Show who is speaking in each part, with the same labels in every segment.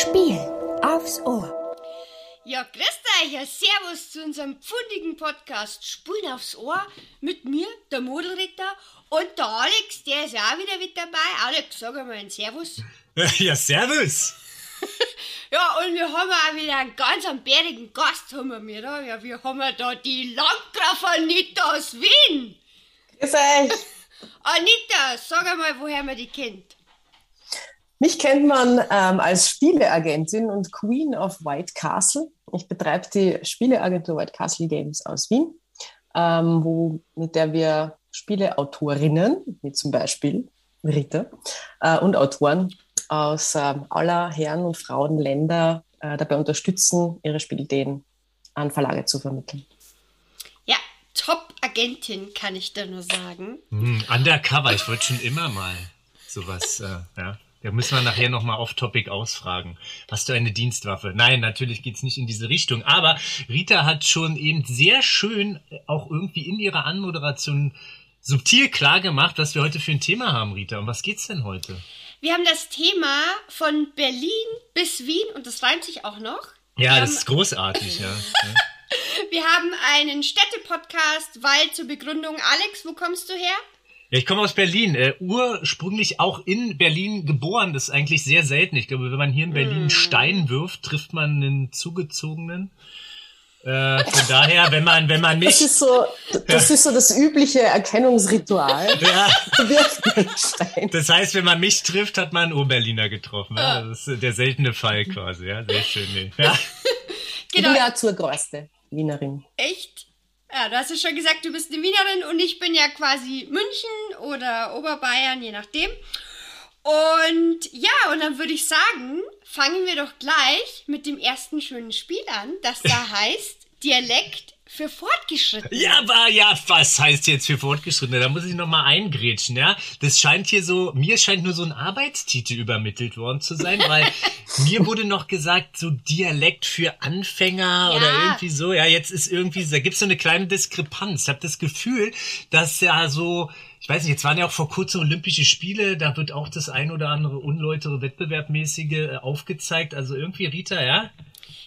Speaker 1: Spiel aufs Ohr.
Speaker 2: Ja, grüßt euch, ja, servus zu unserem pfundigen Podcast Spulen aufs Ohr mit mir, der Modelritter und der Alex, der ist ja auch wieder mit dabei. Alex, sag einmal ein Servus.
Speaker 3: Ja, servus.
Speaker 2: Ja, und wir haben auch wieder einen ganz bärigen Gast haben wir da. Ja, wir haben da die Landgraf Anita aus Wien.
Speaker 4: Grüß euch.
Speaker 2: Anita, sag einmal, woher man die kennt.
Speaker 4: Mich kennt man ähm, als Spieleagentin und Queen of White Castle. Ich betreibe die Spieleagentur White Castle Games aus Wien, ähm, wo, mit der wir Spieleautorinnen, wie zum Beispiel Rita, äh, und Autoren aus äh, aller Herren und Frauen Länder äh, dabei unterstützen, ihre Spielideen an Verlage zu vermitteln.
Speaker 2: Ja, Top-Agentin, kann ich da nur sagen.
Speaker 3: Hm, undercover, ich wollte schon immer mal sowas, äh, ja. Da müssen wir nachher nochmal off-topic ausfragen. Hast du eine Dienstwaffe? Nein, natürlich geht's nicht in diese Richtung. Aber Rita hat schon eben sehr schön auch irgendwie in ihrer Anmoderation subtil klar gemacht, was wir heute für ein Thema haben, Rita. Um was geht's denn heute?
Speaker 2: Wir haben das Thema von Berlin bis Wien und das reimt sich auch noch.
Speaker 3: Ja,
Speaker 2: wir
Speaker 3: das
Speaker 2: haben,
Speaker 3: ist großartig, ja.
Speaker 2: Wir haben einen Städte-Podcast, weil zur Begründung, Alex, wo kommst du her?
Speaker 3: Ja, ich komme aus Berlin, äh, ursprünglich auch in Berlin geboren. Das ist eigentlich sehr selten. Ich glaube, wenn man hier in Berlin einen Stein wirft, trifft man einen zugezogenen. Äh, von daher, wenn man, wenn man mich.
Speaker 4: Das ist so, das ist so das übliche Erkennungsritual.
Speaker 3: Ja,
Speaker 4: Wirft einen Stein.
Speaker 3: das heißt, wenn man mich trifft, hat man einen Urberliner getroffen. Ja? Das ist der seltene Fall quasi. Ja, sehr schön. Nee. Ja.
Speaker 2: Genau,
Speaker 4: Wieder zur größte Wienerin.
Speaker 2: echt? Ja, du hast ja schon gesagt, du bist eine Wienerin und ich bin ja quasi München oder Oberbayern, je nachdem. Und ja, und dann würde ich sagen, fangen wir doch gleich mit dem ersten schönen Spiel an, das da heißt Dialekt für Fortgeschrittene.
Speaker 3: Ja, aber ja, was heißt jetzt für Fortgeschrittene? Da muss ich noch mal eingrätschen, ja. Das scheint hier so, mir scheint nur so ein Arbeitstitel übermittelt worden zu sein, weil mir wurde noch gesagt, so Dialekt für Anfänger
Speaker 2: Ja.
Speaker 3: oder irgendwie so. Ja, jetzt ist irgendwie, da gibt's so eine kleine Diskrepanz. Ich habe das Gefühl, dass ja so, ich weiß nicht, jetzt waren ja auch vor kurzem Olympische Spiele, da wird auch das ein oder andere unläutere Wettbewerbmäßige äh, aufgezeigt. Also irgendwie, Rita, ja?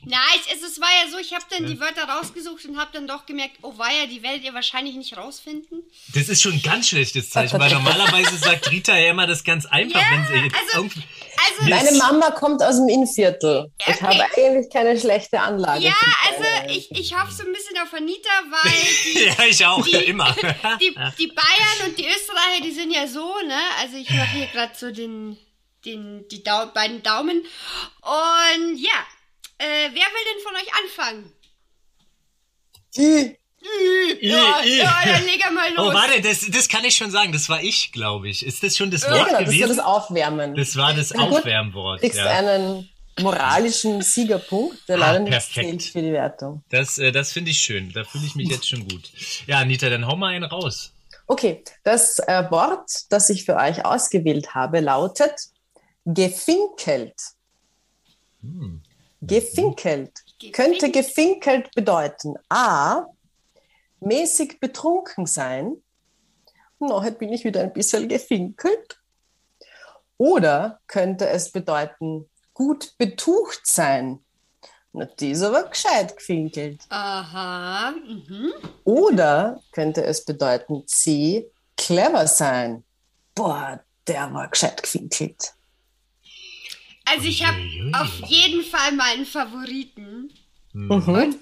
Speaker 2: Nein, es, es war ja so, ich habe dann die Wörter rausgesucht und habe dann doch gemerkt, oh weia, die werdet ihr wahrscheinlich nicht rausfinden.
Speaker 3: Das ist schon ein ganz schlechtes Zeichen, weil normalerweise sagt Rita ja immer das ganz einfach,
Speaker 2: Ja,
Speaker 3: wenn sie jetzt
Speaker 2: also-
Speaker 3: irgendwie.
Speaker 2: Also,
Speaker 4: Meine Mama kommt aus dem Innviertel. Ich
Speaker 2: Okay.
Speaker 4: habe eigentlich keine schlechte Anlage.
Speaker 2: ja, also ich, ich hoffe so ein bisschen auf Anita, weil die,
Speaker 3: Ja, ich auch,
Speaker 2: die,
Speaker 3: immer.
Speaker 2: Die, die Bayern und die Österreicher, die sind ja so, ne? Also ich mache hier gerade so den, den, die Dau beiden Daumen. Und ja, äh, wer will denn von euch anfangen?
Speaker 4: Ih,
Speaker 2: Ja,
Speaker 3: I, I.
Speaker 2: ja dann leg er mal los.
Speaker 3: Oh, warte, das, das kann ich schon sagen. Das war ich, glaube ich. Ist das schon das
Speaker 4: Ja,
Speaker 3: Wort
Speaker 4: genau, das war
Speaker 3: gewesen?
Speaker 4: das Aufwärmen.
Speaker 3: Das war das
Speaker 4: Na
Speaker 3: Aufwärmwort.
Speaker 4: kriegst
Speaker 3: Ja.
Speaker 4: einen moralischen Siegerpunkt, der
Speaker 3: Ah,
Speaker 4: leider nicht
Speaker 3: perfekt.
Speaker 4: zählt für die Wertung.
Speaker 3: Das, äh, das finde ich schön. Da fühle ich mich jetzt schon gut. Ja, Anita, dann hau mal einen raus.
Speaker 4: Okay, das äh, Wort, das ich für euch ausgewählt habe, lautet gefinkelt.
Speaker 3: Hm.
Speaker 4: Gefinkelt. Könnte gefinkelt bedeuten A, mäßig betrunken sein. Na, heute bin ich wieder ein bisschen gefinkelt. Oder könnte es bedeuten gut betucht sein. Na, die ist aber gescheit gefinkelt.
Speaker 2: Aha. Mhm.
Speaker 4: Oder könnte es bedeuten C, clever sein. Boah, der war gescheit gefinkelt.
Speaker 2: Also ich habe auf jeden Fall meinen Favoriten.
Speaker 4: Mhm.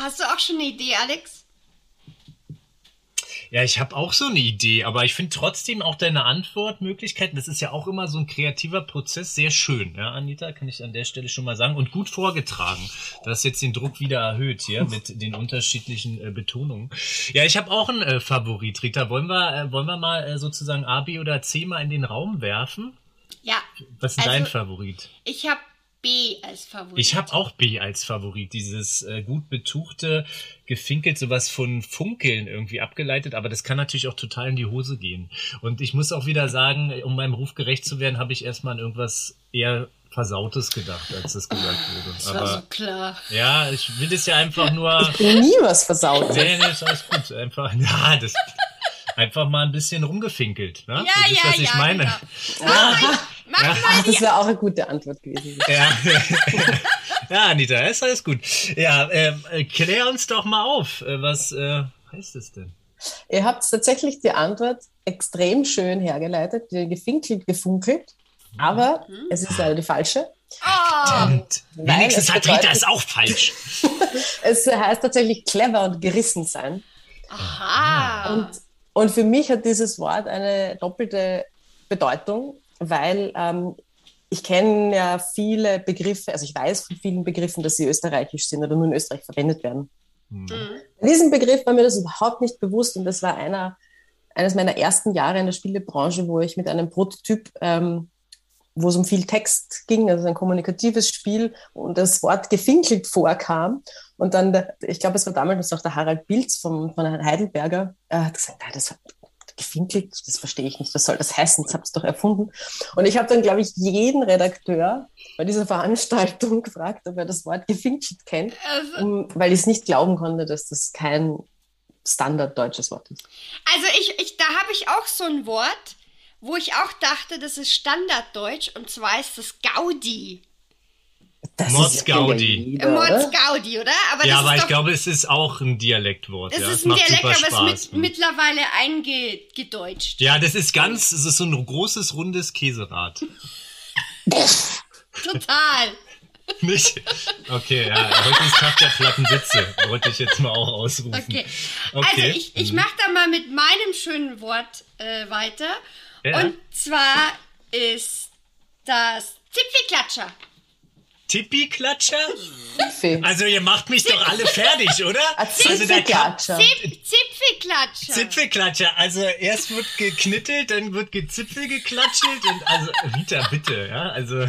Speaker 2: Hast du auch schon eine Idee, Alex?
Speaker 3: Ja, ich habe auch so eine Idee, aber ich finde trotzdem auch deine Antwortmöglichkeiten, das ist ja auch immer so ein kreativer Prozess, sehr schön, ja, Anita, kann ich an der Stelle schon mal sagen. Und gut vorgetragen. Du hast jetzt den Druck wieder erhöht hier mit den unterschiedlichen äh, Betonungen. Ja, ich habe auch einen äh, Favorit, Rita. Wollen wir, äh, wollen wir mal äh, sozusagen A, B oder C mal in den Raum werfen?
Speaker 2: Ja,
Speaker 3: Was ist
Speaker 2: Also-
Speaker 3: dein Favorit?
Speaker 2: ich habe B als Favorit.
Speaker 3: Ich habe auch B als Favorit, dieses äh, gut betuchte, gefinkelt, sowas von Funkeln irgendwie abgeleitet, aber das kann natürlich auch total in die Hose gehen. Und ich muss auch wieder sagen, um meinem Ruf gerecht zu werden, habe ich erstmal an irgendwas eher Versautes gedacht, als das gesagt wurde.
Speaker 2: Das war
Speaker 3: Aber
Speaker 2: so klar.
Speaker 3: ja, ich will es ja einfach nur.
Speaker 4: Nie was versaut.
Speaker 3: Nee, nee, ist alles gut. Einfach, ja, das. Einfach mal ein bisschen rumgefinkelt. Ne?
Speaker 2: Ja,
Speaker 3: das ist,
Speaker 2: ja,
Speaker 3: was ich
Speaker 2: ja,
Speaker 3: meine.
Speaker 2: genau. Mach mal, mach mal
Speaker 4: Ach, das wäre auch eine gute Antwort gewesen.
Speaker 3: Ja. ja, Anita, ist alles gut. Ja, ähm, äh, klär uns doch mal auf. Äh, Was äh, heißt es denn?
Speaker 4: Ihr habt tatsächlich die Antwort extrem schön hergeleitet, die gefinkelt, gefunkelt, aber es ist leider die falsche.
Speaker 2: Oh,
Speaker 3: Und
Speaker 4: Nein,
Speaker 3: wenigstens
Speaker 4: es
Speaker 3: hat Rita es auch falsch.
Speaker 4: Es heißt tatsächlich clever und gerissen sein.
Speaker 2: aha.
Speaker 4: Und, und für mich hat dieses Wort eine doppelte Bedeutung, weil ähm, ich kenne ja viele Begriffe, also ich weiß von vielen Begriffen, dass sie österreichisch sind oder nur in Österreich verwendet werden. Bei diesem Begriff war mir das überhaupt nicht bewusst und das war einer, eines meiner ersten Jahre in der Spielebranche, wo ich mit einem Prototyp, ähm, wo es um viel Text ging, also ein kommunikatives Spiel und das Wort gefinkelt vorkam. Und dann, der, ich glaube, es war damals noch der Harald Pilz vom, von Herrn Heidelberger, er hat gesagt, nein, das hat gefinkelt, das verstehe ich nicht, was soll das heißen, das habt ihr doch erfunden. Und ich habe dann, glaube ich, jeden Redakteur bei dieser Veranstaltung gefragt, ob er das Wort gefinkelt kennt
Speaker 2: Also,
Speaker 4: um, weil ich es nicht glauben konnte, dass das kein standarddeutsches Wort ist.
Speaker 2: also ich, ich, da habe ich auch so ein Wort, wo ich auch dachte, das ist Standarddeutsch und zwar ist das Gaudi.
Speaker 4: Das
Speaker 3: Mordsgaudi.
Speaker 4: kennt ja jeder, oder?
Speaker 2: Mordsgaudi, oder? Aber
Speaker 3: ja, aber ich
Speaker 2: doch,
Speaker 3: glaube, es ist auch ein Dialektwort.
Speaker 2: es
Speaker 3: ja.
Speaker 2: ist ein
Speaker 3: macht
Speaker 2: Dialekt, aber es ist mit, mittlerweile eingedeutscht.
Speaker 3: ja, das ist ganz, es ist so ein großes, rundes Käserad.
Speaker 2: Total.
Speaker 3: Nicht? Okay, ja, heute ist Tag der platten Sitze. Wollte ich jetzt mal auch ausrufen.
Speaker 2: Okay.
Speaker 3: Okay.
Speaker 2: Also ich, ich
Speaker 3: Mhm.
Speaker 2: mache da mal mit meinem schönen Wort äh, weiter.
Speaker 3: Ja.
Speaker 2: Und zwar ist das Zipfelklatscher.
Speaker 3: Tippi-Klatscher? Also ihr macht mich doch alle fertig, oder? Also
Speaker 4: Zipfelklatscher.
Speaker 2: Zip, Zipfelklatscher.
Speaker 3: Zipfelklatscher. Also erst wird geknittelt, dann wird gezipfel geklatschelt und also Rita, bitte, ja, also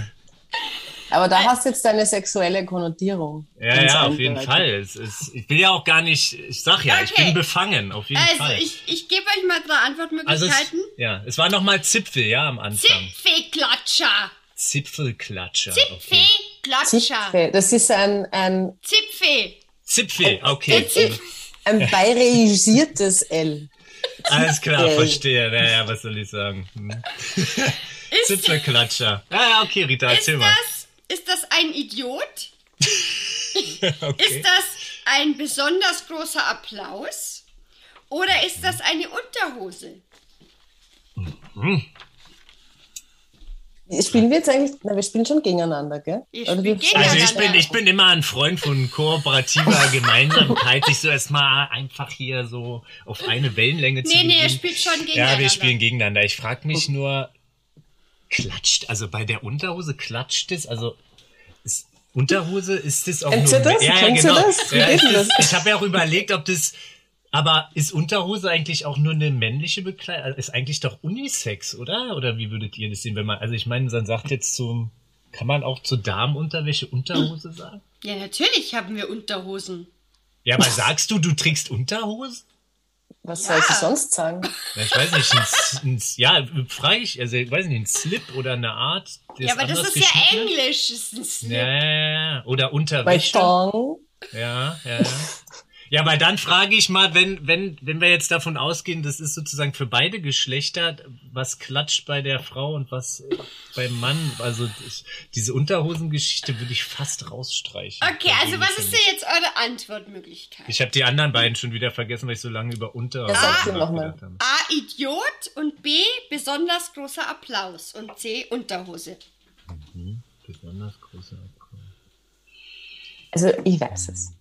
Speaker 4: Aber da hast du jetzt deine sexuelle Konnotierung.
Speaker 3: ja, ja, auf jeden
Speaker 4: eindeutig.
Speaker 3: Fall. Es ist, ich will ja auch gar nicht, ich sag ja, ich
Speaker 2: Okay.
Speaker 3: bin befangen, auf jeden
Speaker 2: also
Speaker 3: Fall.
Speaker 2: ich, ich gebe euch mal drei
Speaker 3: also es,
Speaker 2: Antwortmöglichkeiten.
Speaker 3: ja, es war nochmal Zipfel, ja, am Anfang.
Speaker 2: Zipfelklatscher.
Speaker 3: Zipfelklatscher. Okay.
Speaker 2: Zipfelklatscher.
Speaker 4: Zipfel. Das ist ein, ein,
Speaker 2: Zipfel.
Speaker 3: Zipfel, okay.
Speaker 2: Zipfel.
Speaker 4: ein bayerischisiertes L.
Speaker 3: Alles klar, verstehe. Naja, was soll ich sagen? Hm. Zipfelklatscher. Ja, ja, okay, Rita,
Speaker 2: ist,
Speaker 3: erzähl mal.
Speaker 2: das, ist das ein Idiot?
Speaker 3: Okay.
Speaker 2: Ist das ein besonders großer Applaus? Oder ist das eine Unterhose?
Speaker 4: Spielen wir jetzt eigentlich, na, wir spielen schon gegeneinander, gell?
Speaker 2: Wir
Speaker 4: Oder wir-
Speaker 2: gegeneinander.
Speaker 3: Also ich bin, ich bin immer ein Freund von kooperativer Gemeinsamkeit, sich so erstmal einfach hier so auf eine Wellenlänge zu
Speaker 2: Nee, nee, ihr spielt schon gegeneinander.
Speaker 3: Ja, wir spielen gegeneinander. Ich frage mich nur, klatscht, also bei der Unterhose klatscht es, also ist, Unterhose ist das auch
Speaker 4: Kennst
Speaker 3: nur...
Speaker 4: du das?
Speaker 3: Ja, ja,
Speaker 4: Kennst du
Speaker 3: genau.
Speaker 4: das? Wie
Speaker 3: Ja, das,
Speaker 4: das?
Speaker 3: ich habe ja auch überlegt, ob das... Aber ist Unterhose eigentlich auch nur eine männliche Bekleidung? Also Ist eigentlich doch Unisex, oder? Oder wie würdet ihr das sehen, wenn man... Also ich meine, man sagt jetzt zum... Kann man auch zur Damenunterwäsche Unterhose sagen?
Speaker 2: Ja, natürlich haben wir Unterhosen.
Speaker 3: Ja, aber sagst du, du trägst Unterhose?
Speaker 4: Was
Speaker 2: Ja.
Speaker 4: soll ich sonst sagen?
Speaker 3: Ja, ich weiß nicht, ein, ein, ja, frage ich, also ich weiß nicht, ein Slip oder eine Art.
Speaker 2: ja, aber das ist ja? Englisch. Das ist ein Slip.
Speaker 3: Ja, ja, ja. Oder
Speaker 4: Bei
Speaker 3: Unterwäsche.
Speaker 4: Tong.
Speaker 3: Ja, ja, ja. Ja, aber dann frage ich mal, wenn, wenn, wenn wir jetzt davon ausgehen, das ist sozusagen für beide Geschlechter, was klatscht bei der Frau und was beim Mann, also das, diese Unterhosengeschichte würde ich fast rausstreichen.
Speaker 2: Okay, also was ist denn jetzt eure Antwortmöglichkeit?
Speaker 3: Ich habe die anderen beiden schon wieder vergessen, weil ich so lange über Unterhosen nachgedacht habe.
Speaker 2: A. Idiot und B. Besonders großer Applaus und C. Unterhose.
Speaker 3: Besonders großer Applaus.
Speaker 4: Also ich weiß es.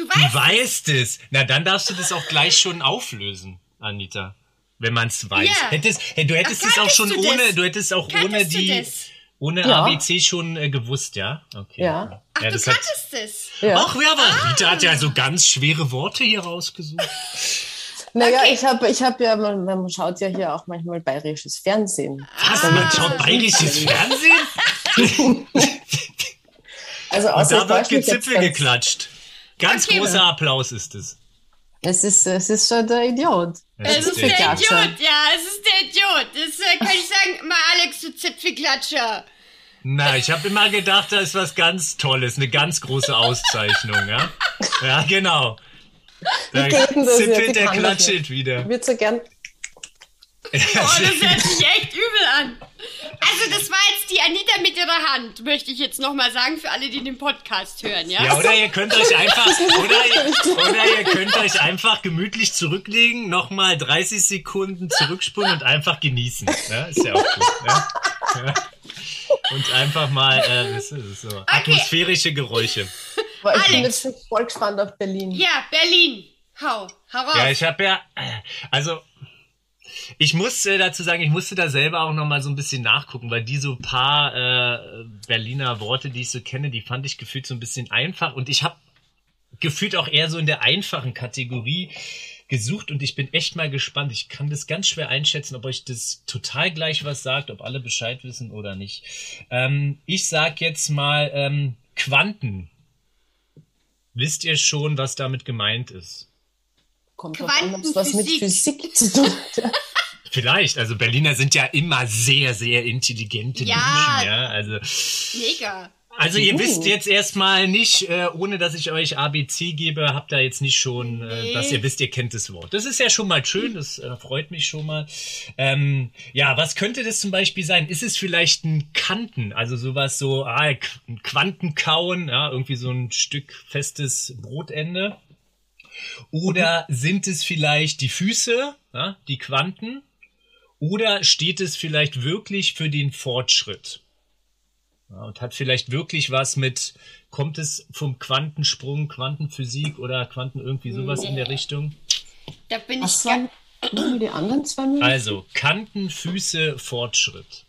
Speaker 2: Du
Speaker 3: Du
Speaker 2: weißt,
Speaker 3: weißt es. Na, dann darfst du das auch gleich schon auflösen, Anita. Wenn man es weiß.
Speaker 2: Ja.
Speaker 3: Hättest, hey, du hättest es auch schon
Speaker 2: du
Speaker 3: ohne,
Speaker 2: das?
Speaker 3: du hättest auch ohne
Speaker 2: Kanntest
Speaker 3: die, ohne
Speaker 4: Ja.
Speaker 3: ABC schon äh, gewusst, ja? Okay.
Speaker 4: Ja.
Speaker 2: Ach,
Speaker 3: ja,
Speaker 2: du kanntest es.
Speaker 4: Ja.
Speaker 3: Ach, ja, aber Rita hat ja so ganz schwere Worte hier rausgesucht.
Speaker 4: Naja,
Speaker 2: Okay.
Speaker 4: ich habe ich hab ja, man, man schaut ja hier auch manchmal bayerisches Fernsehen.
Speaker 3: Was? Man schaut bayerisches Fernsehen?
Speaker 4: Also
Speaker 3: Und
Speaker 4: außer
Speaker 3: da
Speaker 4: ich
Speaker 3: wird Gezipfel
Speaker 4: ganz-
Speaker 3: geklatscht. Ganz
Speaker 2: Okay.
Speaker 3: großer Applaus ist es.
Speaker 4: Es ist, es ist schon der Idiot.
Speaker 3: Das
Speaker 2: Es ist
Speaker 3: der.
Speaker 2: Idiot, ja, es ist der Idiot. Das äh, kann ich sagen, mal Alex, du Zipfelklatscher.
Speaker 3: Na, ich habe immer gedacht, da ist was ganz Tolles, eine ganz große Auszeichnung, ja? Ja, genau. Da
Speaker 4: Wie geht denn das jetzt?
Speaker 3: zippelt
Speaker 4: Die
Speaker 3: der klatschelt wieder.
Speaker 4: Ich würde so gern
Speaker 2: das hört sich echt übel an. Also das war jetzt die Anita mit ihrer Hand, möchte ich jetzt nochmal sagen, für alle, die den Podcast hören, ja?
Speaker 3: Ja, oder ihr könnt euch einfach, oder ihr, oder ihr könnt euch einfach gemütlich zurücklegen, nochmal 30 Sekunden zurückspulen und einfach genießen. Ja, ist ja auch gut. Ja? Ja. Und einfach mal, äh, das ist so, atmosphärische Geräusche.
Speaker 4: Aber ich bin
Speaker 2: Alex.
Speaker 4: jetzt voll gespannt auf Berlin.
Speaker 2: Ja, Berlin. Hau, hau raus.
Speaker 3: Ja, ich habe ja, also ich muss äh, dazu sagen, ich musste da selber auch noch mal so ein bisschen nachgucken, weil die so paar äh, Berliner Worte, die ich so kenne, die fand ich gefühlt so ein bisschen einfach und ich habe gefühlt auch eher so in der einfachen Kategorie gesucht und ich bin echt mal gespannt. Ich kann das ganz schwer einschätzen, ob euch das total gleich was sagt, ob alle Bescheid wissen oder nicht. Ähm, ich sag jetzt mal ähm, Quanten. Wisst ihr schon, was damit gemeint ist?
Speaker 4: Kommt drauf an, ob es was mit. Physik zu tun hat.
Speaker 3: Vielleicht, also Berliner sind ja immer sehr, sehr intelligente
Speaker 2: Ja.
Speaker 3: Menschen, ja. Also,
Speaker 2: Mega.
Speaker 3: also ihr
Speaker 4: Uh.
Speaker 3: wisst jetzt erstmal nicht, äh, ohne dass ich euch ABC gebe, habt ihr jetzt nicht schon, äh,
Speaker 2: Nee.
Speaker 3: dass ihr wisst, ihr kennt das Wort. Das ist ja schon mal schön, das äh, freut mich schon mal. Ähm, ja, was könnte das zum Beispiel sein? Ist es vielleicht ein Kanten, also sowas so, ah, ein Quantenkauen, ja, irgendwie so ein Stück festes Brotende? Oder sind es vielleicht die Füße, ja, die Quanten? Oder steht es vielleicht wirklich für den Fortschritt? Ja, und hat vielleicht wirklich was mit, kommt es vom Quantensprung, Quantenphysik oder Quanten irgendwie sowas in der Richtung?
Speaker 2: Da bin
Speaker 4: Was
Speaker 2: ich
Speaker 4: nochmal die anderen zwei Minuten?
Speaker 3: Also, Kanten, Füße, Fortschritt.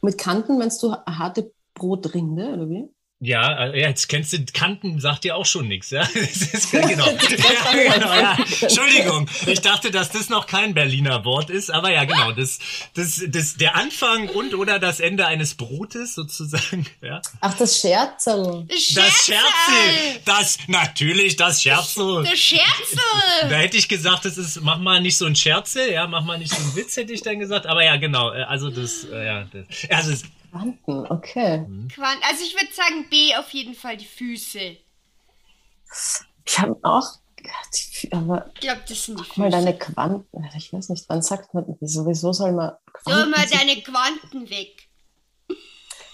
Speaker 4: Mit Kanten meinst du harte Brotrinde, oder wie?
Speaker 3: Ja, äh, jetzt kennst du Kanten, sagt dir auch schon nichts, ja? Das ist, ja, genau. ja, genau ja. Entschuldigung, ich dachte, dass das noch kein Berliner Wort ist, aber ja, genau, das, das, das, der Anfang und oder das Ende eines Brotes sozusagen, ja.
Speaker 4: Ach, das Scherzerl.
Speaker 3: Das
Speaker 2: Scherzel.
Speaker 3: Scherzel, das, natürlich, das Scherzel.
Speaker 2: Das Scherzel.
Speaker 3: Da hätte ich gesagt, das ist, mach mal nicht so ein Scherzel, ja, mach mal nicht so einen Witz, hätte ich dann gesagt, aber ja, genau, äh, also das, äh, ja, das, also es,
Speaker 4: Quanten, okay.
Speaker 2: Quant also ich würde sagen B auf jeden Fall die Füße.
Speaker 4: Ich habe auch, Fü- aber
Speaker 2: Ich glaube, das sind die
Speaker 4: guck mal
Speaker 2: Füße.
Speaker 4: deine Quanten, ich weiß nicht, wann sagt man, sowieso soll man
Speaker 2: So mal
Speaker 4: Quanten-
Speaker 2: deine Quanten weg.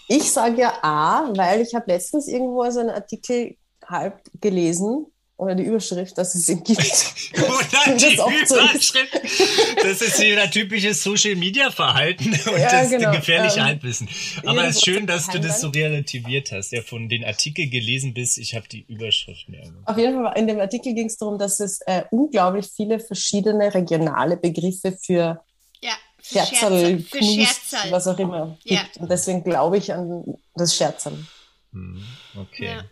Speaker 4: Ich sage ja A, weil ich habe letztens irgendwo so einen Artikel halb gelesen oder die Überschrift, dass es ihn gibt.
Speaker 3: Oder die
Speaker 4: Das.
Speaker 3: Überschrift. Das ist wieder typisches Social Media Verhalten und
Speaker 4: Ja,
Speaker 3: das
Speaker 4: genau.
Speaker 3: gefährliche
Speaker 4: Ähm,
Speaker 3: Halbwissen. Aber es ist schön, dass du das so relativiert hast. Ja, von den Artikel gelesen bis ich habe die Überschrift mehr.
Speaker 4: Auf jeden Fall, in dem Artikel ging es darum, dass es äh, unglaublich viele verschiedene regionale Begriffe für
Speaker 2: Ja,
Speaker 4: Scherzerl, Knust,
Speaker 2: Scherzerl.
Speaker 4: was auch immer
Speaker 2: Ja.
Speaker 4: gibt. Und deswegen glaube ich an das Scherzerl.
Speaker 3: Okay.
Speaker 2: Ja.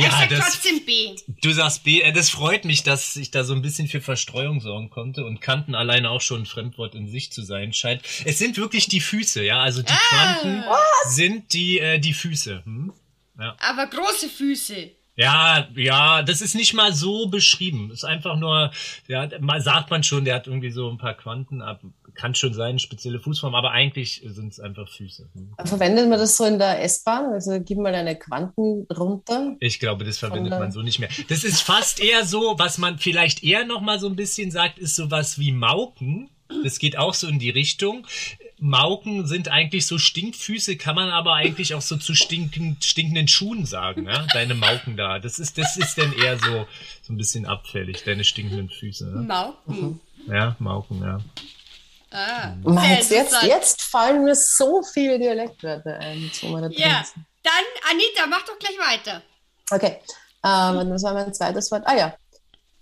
Speaker 3: Ja,
Speaker 2: ich sag
Speaker 3: das,
Speaker 2: trotzdem B.
Speaker 3: du sagst B, äh, das freut mich, dass ich da so ein bisschen für Verstreuung sorgen konnte und Kanten alleine auch schon ein Fremdwort in sich zu sein scheint. Es sind wirklich die Füße, ja, also die Quanten sind die, äh, die Füße. Hm?
Speaker 2: Aber große Füße.
Speaker 3: Ja, ja, das ist nicht mal so beschrieben. Ist einfach nur, ja, sagt man schon, der hat irgendwie so ein paar Quanten, ab, kann schon sein, spezielle Fußform, aber eigentlich sind es einfach Füße. Hm.
Speaker 4: Verwendet man das so in der S-Bahn? Also gib mal deine Quanten runter.
Speaker 3: Ich glaube, das verwendet man so nicht mehr. Das ist fast eher so, was man vielleicht eher noch mal so ein bisschen sagt, ist sowas wie Mauken. Das geht auch so in die Richtung. Mauken sind eigentlich so Stinkfüße, kann man aber eigentlich auch so zu stinken, stinkenden Schuhen sagen, ja? Deine Mauken da. Das ist, das ist dann eher so, so ein bisschen abfällig, deine stinkenden Füße. Ne?
Speaker 2: Mauken.
Speaker 3: Ja, Mauken, ja.
Speaker 2: Ah,
Speaker 4: jetzt, jetzt, fallen mir so viele Dialektwörter ein. Da drin
Speaker 2: Ja, dann Anita, mach doch gleich weiter.
Speaker 4: Okay, ähm, was war mein zweites Wort? Ah ja,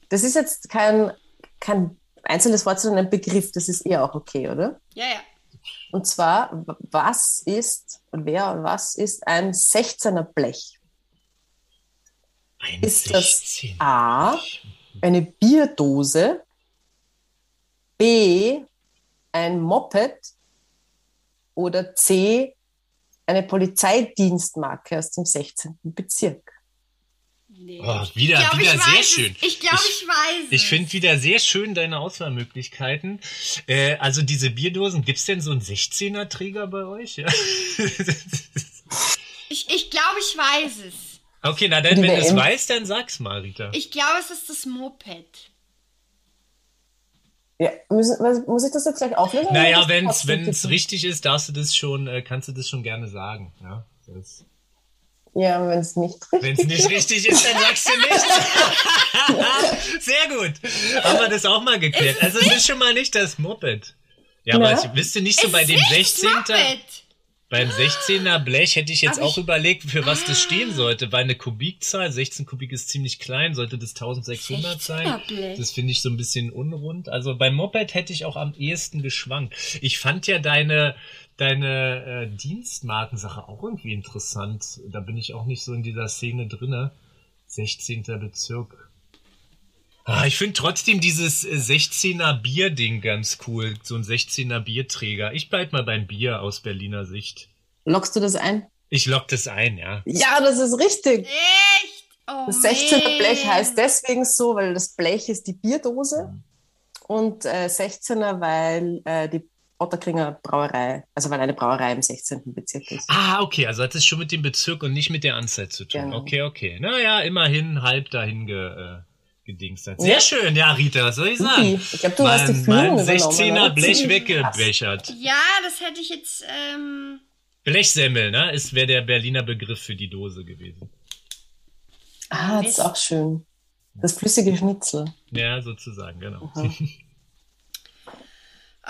Speaker 4: das ist jetzt kein, kein einzelnes Wort, sondern ein Begriff. Das ist eher auch okay, oder?
Speaker 2: Ja, ja.
Speaker 4: Und zwar, was ist, wer und was ist ein 16er Blech?
Speaker 3: Ein
Speaker 4: Ist das
Speaker 3: 16.
Speaker 4: A, eine Bierdose, B, ein Moped oder C, eine Polizeidienstmarke aus dem 16. Bezirk?
Speaker 2: Nee.
Speaker 3: Oh, wieder,
Speaker 2: Ich glaub,
Speaker 3: wieder
Speaker 2: ich
Speaker 3: sehr
Speaker 2: weiß es.
Speaker 3: schön.
Speaker 2: Ich glaube, ich, weiß es.
Speaker 3: Ich finde wieder sehr schön deine Auswahlmöglichkeiten. Äh, also diese Bierdosen, gibt's denn so einen 16er Träger bei euch? Ja.
Speaker 2: Ich, ich glaube, ich weiß es.
Speaker 3: okay, na dann, wenn du es weißt, dann sag's mal, Rita.
Speaker 2: Ich glaube, es ist das Moped.
Speaker 4: Ja, müssen, was, muss ich das jetzt gleich auflösen? oder
Speaker 3: Naja, wenn es wenn es
Speaker 4: tippen?
Speaker 3: richtig ist, darfst du das schon, äh, kannst du das schon gerne sagen. Ja, das,
Speaker 4: Ja, wenn es nicht richtig
Speaker 3: wenn es nicht richtig ist, dann sagst du nichts. Sehr gut. Haben wir das auch mal geklärt. Also es ist schon mal nicht das Moped. Ja, aber ich wüsste nicht so bei dem
Speaker 2: nicht
Speaker 3: 16.
Speaker 2: Moped.
Speaker 3: Beim 16er Blech hätte ich jetzt
Speaker 2: Aber
Speaker 3: auch
Speaker 2: ich-
Speaker 3: überlegt, für was das
Speaker 2: Ah.
Speaker 3: stehen sollte, weil eine Kubikzahl, 16 Kubik ist ziemlich klein, sollte das 1600 sein.
Speaker 2: 16er Blech.
Speaker 3: Das finde ich so ein bisschen unrund. Also beim Moped hätte ich auch am ehesten geschwankt. Ich fand ja deine, deine äh, Dienstmarkensache auch irgendwie interessant. Da bin ich auch nicht so in dieser Szene drinne. 16. Bezirk. Ah, ich finde trotzdem dieses äh, 16er Bier-Ding ganz cool. So ein 16er Bierträger. Ich bleib mal beim Bier aus Berliner Sicht.
Speaker 4: Lockst du das ein?
Speaker 3: Ich lock das ein, ja.
Speaker 4: Ja, das ist richtig.
Speaker 2: Echt? Oh,
Speaker 4: Das 16er
Speaker 2: man.
Speaker 4: Blech heißt deswegen so, weil das Blech ist die Bierdose und äh, 16er, weil äh, die Otterkringer Brauerei, also weil eine Brauerei im 16. Bezirk ist.
Speaker 3: Ah, okay, also hat es schon mit dem Bezirk und nicht mit der Anzahl zu tun.
Speaker 4: Genau.
Speaker 3: Okay, okay. Naja, immerhin halb dahin ge, äh, gedingstert. Sehr
Speaker 4: Ja.
Speaker 3: schön, ja, Rita, was soll ich sagen?
Speaker 4: Ich glaube, du hast die
Speaker 3: Mein,
Speaker 4: Führung
Speaker 3: mein
Speaker 4: übernommen.
Speaker 3: 16er
Speaker 4: oder?
Speaker 3: Blech weggebechert.
Speaker 2: Ja, das hätte ich jetzt. Ähm,
Speaker 3: Blechsemmel, ne? Ist wäre der Berliner Begriff für die Dose gewesen.
Speaker 4: Ah, das ist auch schön. Das flüssige Schnitzel.
Speaker 3: Ja, sozusagen, genau.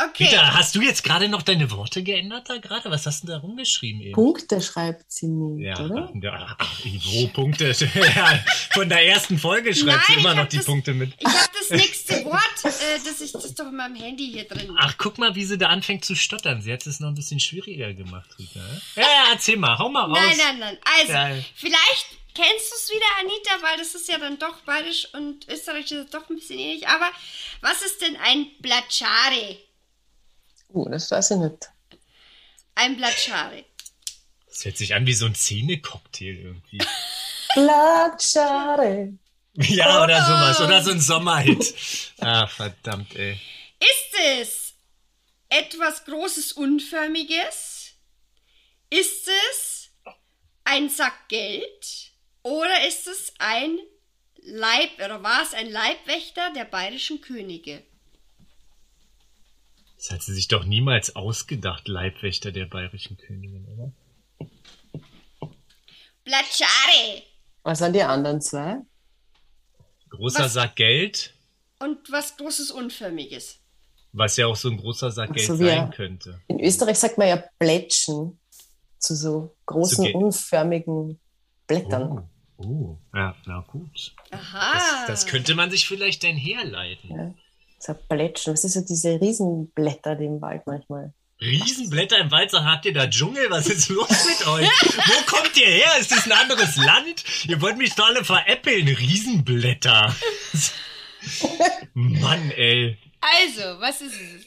Speaker 2: okay.
Speaker 3: Rita, hast du jetzt gerade noch deine Worte geändert da gerade? Was hast du da rumgeschrieben eben?
Speaker 4: Punkte schreibt sie nicht,
Speaker 3: Ja,
Speaker 4: oder?
Speaker 3: ja, wo Punkte? von der ersten Folge schreibt sie immer noch die
Speaker 2: das-
Speaker 3: Punkte mit.
Speaker 2: Ich habe das nächste Wort, äh, das ist das ist doch in meinem Handy hier drin.
Speaker 3: Ach, guck mal, wie sie da anfängt zu stottern. Sie hat es noch ein bisschen schwieriger gemacht, Rita. Ja, ja erzähl mal, hau mal raus.
Speaker 2: nein, nein, nein. Also,
Speaker 3: Ja.
Speaker 2: vielleicht kennst du es wieder, Anita, weil das ist ja dann doch bayerisch und österreichisch ist doch ein bisschen ähnlich. Aber was ist denn ein Blatschare?
Speaker 4: Uh, das weiß ich nicht.
Speaker 2: Ein Blatschare.
Speaker 3: Das hört sich an wie so ein Zähnecocktail irgendwie.
Speaker 4: Blatschare.
Speaker 3: ja, oder sowas. Oder so ein Sommerhit. Ah, verdammt, ey.
Speaker 2: Ist es etwas Großes, Unförmiges? Ist es ein Sack Geld? Oder ist es ein Leib, oder war es ein Leibwächter der bayerischen Könige?
Speaker 3: Das hat sie sich doch niemals ausgedacht, Leibwächter der bayerischen Königin, oder?
Speaker 2: Blatschare!
Speaker 4: Was sind die anderen zwei?
Speaker 3: Großer
Speaker 2: Was?
Speaker 3: Sack Geld,
Speaker 2: Und was Großes, Unförmiges.
Speaker 3: was ja auch so ein großer Sack Geld
Speaker 4: so,
Speaker 3: sein
Speaker 4: ein-
Speaker 3: könnte.
Speaker 4: In Österreich sagt man ja Plätschen zu so großen,
Speaker 3: Zu ge-
Speaker 4: unförmigen Blättern.
Speaker 3: Oh, oh. ja, na gut.
Speaker 2: Aha.
Speaker 3: Das, das könnte man sich vielleicht dann herleiten.
Speaker 4: Ja. So Plätschen. Was ist so diese Riesenblätter, die im Wald manchmal?
Speaker 3: Riesenblätter im Wald, sagt, habt ihr da Dschungel? Was ist los mit euch? Wo kommt ihr her? Ist das ein anderes Land? Ihr wollt mich doch alle veräppeln. Riesenblätter. Mann, ey.
Speaker 2: Also, was ist es?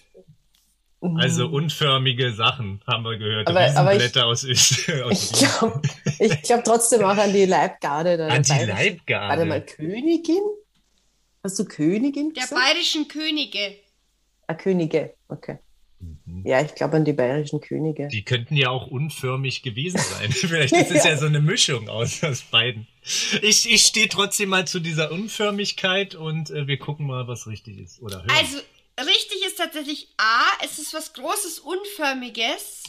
Speaker 3: Also unförmige Sachen, haben wir gehört.
Speaker 4: Aber- aber ich-
Speaker 3: Riesenblätter aus,
Speaker 4: Ich glaube ich glaub trotzdem auch an die Leibgarde. Der
Speaker 3: An die Leibgarde.
Speaker 4: Warte mal, Königin? Hast du Königin
Speaker 2: Der
Speaker 4: gesagt?
Speaker 2: bayerischen Könige.
Speaker 4: Ah, Könige, okay.
Speaker 3: Mhm.
Speaker 4: Ja, ich glaube an die bayerischen Könige.
Speaker 3: Die könnten ja auch unförmig gewesen sein. Vielleicht ist es ja so eine Mischung aus, aus beiden. Ich, ich stehe trotzdem mal zu dieser Unförmigkeit und äh, wir gucken mal, was richtig ist. Oder hören.
Speaker 2: Also, richtig ist tatsächlich A, es ist was Großes, Unförmiges.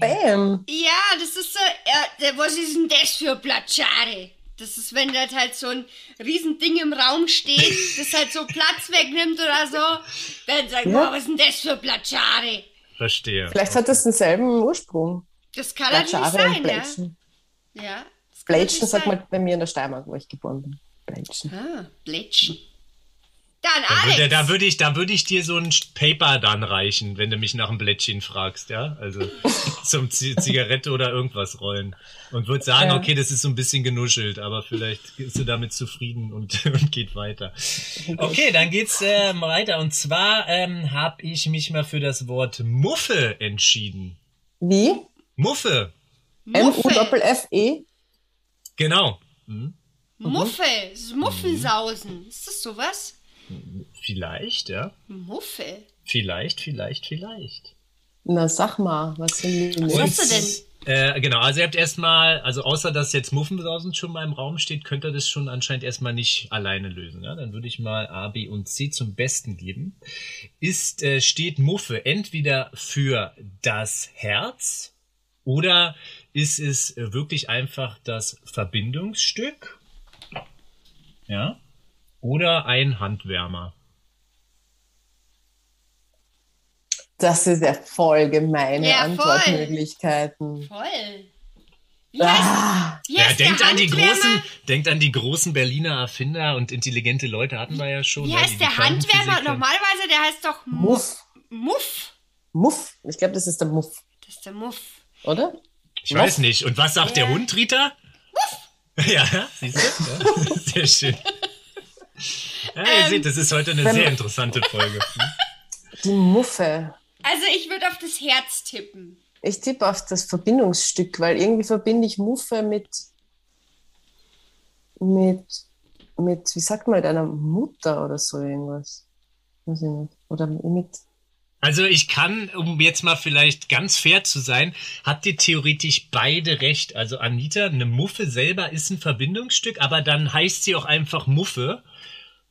Speaker 4: Bam!
Speaker 2: Ja, das ist so, ja, was ist denn das für Platschare? Das ist, wenn da halt so ein Riesending im Raum steht, das halt so Platz wegnimmt oder so, dann sagt man,
Speaker 4: Ja.
Speaker 2: oh, was ist denn das für Platschare?
Speaker 3: Verstehe.
Speaker 4: Vielleicht hat das denselben Ursprung.
Speaker 2: Das kann natürlich
Speaker 4: Blatschare und
Speaker 2: sein, ja.
Speaker 4: Blätschen.
Speaker 2: Ja. das kann
Speaker 4: Blätschen
Speaker 2: natürlich
Speaker 4: sagt man bei mir in der Steiermark, wo ich geboren bin. Blätschen.
Speaker 2: Ah, Blätschen. Dann
Speaker 3: Da
Speaker 2: Alex.
Speaker 3: würde, da würde ich, da würde ich dir so ein Paper dann reichen, wenn du mich nach einem Blättchen fragst, ja? Also zum Z Zigarette oder irgendwas rollen. Und würde sagen,
Speaker 4: Ja.
Speaker 3: okay, das ist so ein bisschen genuschelt, aber vielleicht bist du damit zufrieden und, und geht weiter. Okay, dann geht's ähm, weiter. Und zwar ähm, habe ich mich mal für das Wort Muffe entschieden.
Speaker 4: Wie?
Speaker 3: Muffe,
Speaker 2: Muffe.
Speaker 4: M-U-F-F-E?
Speaker 3: genau. Hm?
Speaker 2: Muffe. Das ist Muffensausen. Ist das sowas?
Speaker 3: Vielleicht, ja.
Speaker 2: Muffe.
Speaker 3: Vielleicht, vielleicht, vielleicht.
Speaker 4: Na, sag mal, was sind die
Speaker 2: Was hast du denn?
Speaker 3: Äh, genau, also ihr habt erstmal, also außer dass jetzt Muffensausen schon mal im Raum steht, könnt ihr das schon anscheinend erstmal nicht alleine lösen. Ja? Dann würde ich mal A, B und C zum Besten geben. Ist, äh, steht Muffe entweder für das Herz oder ist es wirklich einfach das Verbindungsstück? Ja? Oder ein Handwärmer?
Speaker 4: Das ist ja voll gemeine
Speaker 2: Ja, voll.
Speaker 4: Antwortmöglichkeiten.
Speaker 2: Voll. Wie heißt,
Speaker 4: Ah,
Speaker 2: wie
Speaker 3: Ja,
Speaker 2: heißt
Speaker 3: denkt
Speaker 2: der
Speaker 3: an die großen, denkt an die großen Berliner Erfinder und intelligente Leute hatten wir ja schon.
Speaker 2: Wie
Speaker 3: ja,
Speaker 2: heißt
Speaker 3: die
Speaker 2: der
Speaker 3: die
Speaker 2: Handwärmer? Normalerweise, der heißt doch Mu-
Speaker 4: Muff.
Speaker 2: Muff.
Speaker 4: Muff. Ich glaube, das ist der Muff,
Speaker 2: Das ist der Muff.
Speaker 4: oder?
Speaker 3: Ich weiß nicht. Und was sagt der
Speaker 2: Ja.
Speaker 3: Hund, Rita? Ja, siehst du? Ja, sehr schön. Ja, ihr
Speaker 2: Ähm,
Speaker 3: seht, das ist heute eine sehr interessante Folge.
Speaker 4: Die Muffe.
Speaker 2: Also ich würde auf das Herz tippen.
Speaker 4: Ich tippe auf das Verbindungsstück, weil irgendwie verbinde ich Muffe mit, mit, mit, wie sagt man, deiner Mutter oder so irgendwas. Weiß ich nicht. Oder mit,
Speaker 3: Also ich kann, um jetzt mal vielleicht ganz fair zu sein, habt ihr theoretisch beide recht. Also Anita, eine Muffe selber ist ein Verbindungsstück, aber dann heißt sie auch einfach Muffe.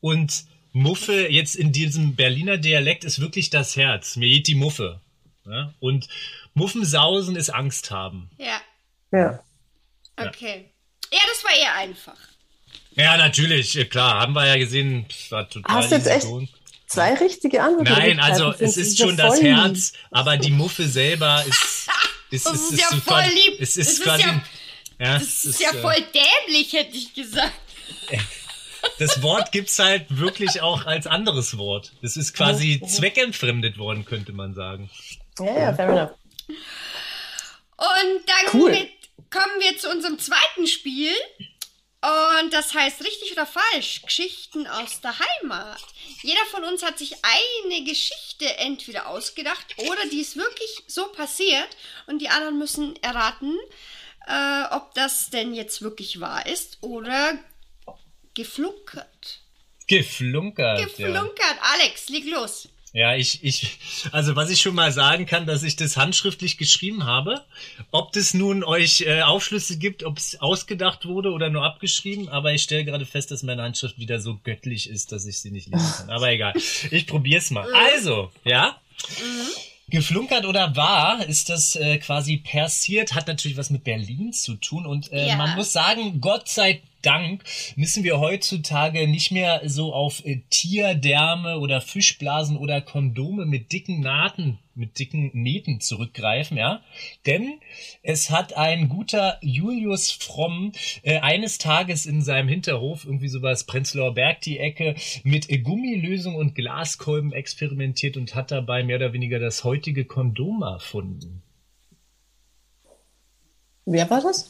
Speaker 3: Und Muffe jetzt in diesem Berliner Dialekt ist wirklich das Herz. Mir geht die Muffe. Ja? Und Muffensausen ist Angst haben.
Speaker 2: Ja,
Speaker 4: ja.
Speaker 2: okay. Ja, das war eher einfach.
Speaker 3: Ja, natürlich, äh, klar, haben wir ja gesehen, war total
Speaker 4: Hast du jetzt echt
Speaker 3: going.
Speaker 4: Zwei richtige Antworten.
Speaker 3: Nein, also es ist schon das Herz, aber die Muffe selber ist ist,
Speaker 2: Das
Speaker 3: ist,
Speaker 2: ist ja
Speaker 3: so
Speaker 2: voll lieb.
Speaker 3: Es
Speaker 2: Das
Speaker 3: ist
Speaker 2: ist
Speaker 3: quasi
Speaker 2: ja-
Speaker 3: ja,
Speaker 2: Das
Speaker 3: es
Speaker 2: ist ja
Speaker 3: äh,
Speaker 2: voll dämlich, hätte ich gesagt.
Speaker 3: Das Wort gibt's halt wirklich auch als anderes Wort. Das ist quasi zweckentfremdet worden, könnte man sagen.
Speaker 4: Ja, ja, fair enough.
Speaker 2: Und dann
Speaker 4: Cool.
Speaker 2: mit, kommen wir zu unserem zweiten Spiel. Und das heißt richtig oder falsch, Geschichten aus der Heimat. Jeder von uns hat sich eine Geschichte entweder ausgedacht oder die ist wirklich so passiert und die anderen müssen erraten, äh, ob das denn jetzt wirklich wahr ist oder geflunkert.
Speaker 3: Geflunkert. Ja.
Speaker 2: Geflunkert. Alex, leg los.
Speaker 3: Ja, ich, ich, also was ich schon mal sagen kann, dass ich das handschriftlich geschrieben habe. Ob das nun euch äh, Aufschlüsse gibt, ob es ausgedacht wurde oder nur abgeschrieben, aber ich stelle gerade fest, dass meine Handschrift wieder so göttlich ist, dass ich sie nicht lesen kann. Aber egal, ich probier's mal. Also, ja. Geflunkert oder wahr ist das äh, quasi passiert, hat natürlich was mit Berlin zu tun und äh,
Speaker 2: Ja.
Speaker 3: man muss sagen, Gott sei Dank müssen wir heutzutage nicht mehr so auf äh, Tierdärme oder Fischblasen oder Kondome mit dicken Nahten, mit dicken Nähten zurückgreifen, ja. Denn es hat ein guter Julius Fromm äh, eines Tages in seinem Hinterhof, irgendwie sowas Prenzlauer Berg die Ecke, mit äh, Gummilösung und Glaskolben experimentiert und hat dabei mehr oder weniger das heutige Kondom erfunden.
Speaker 4: Wer war das?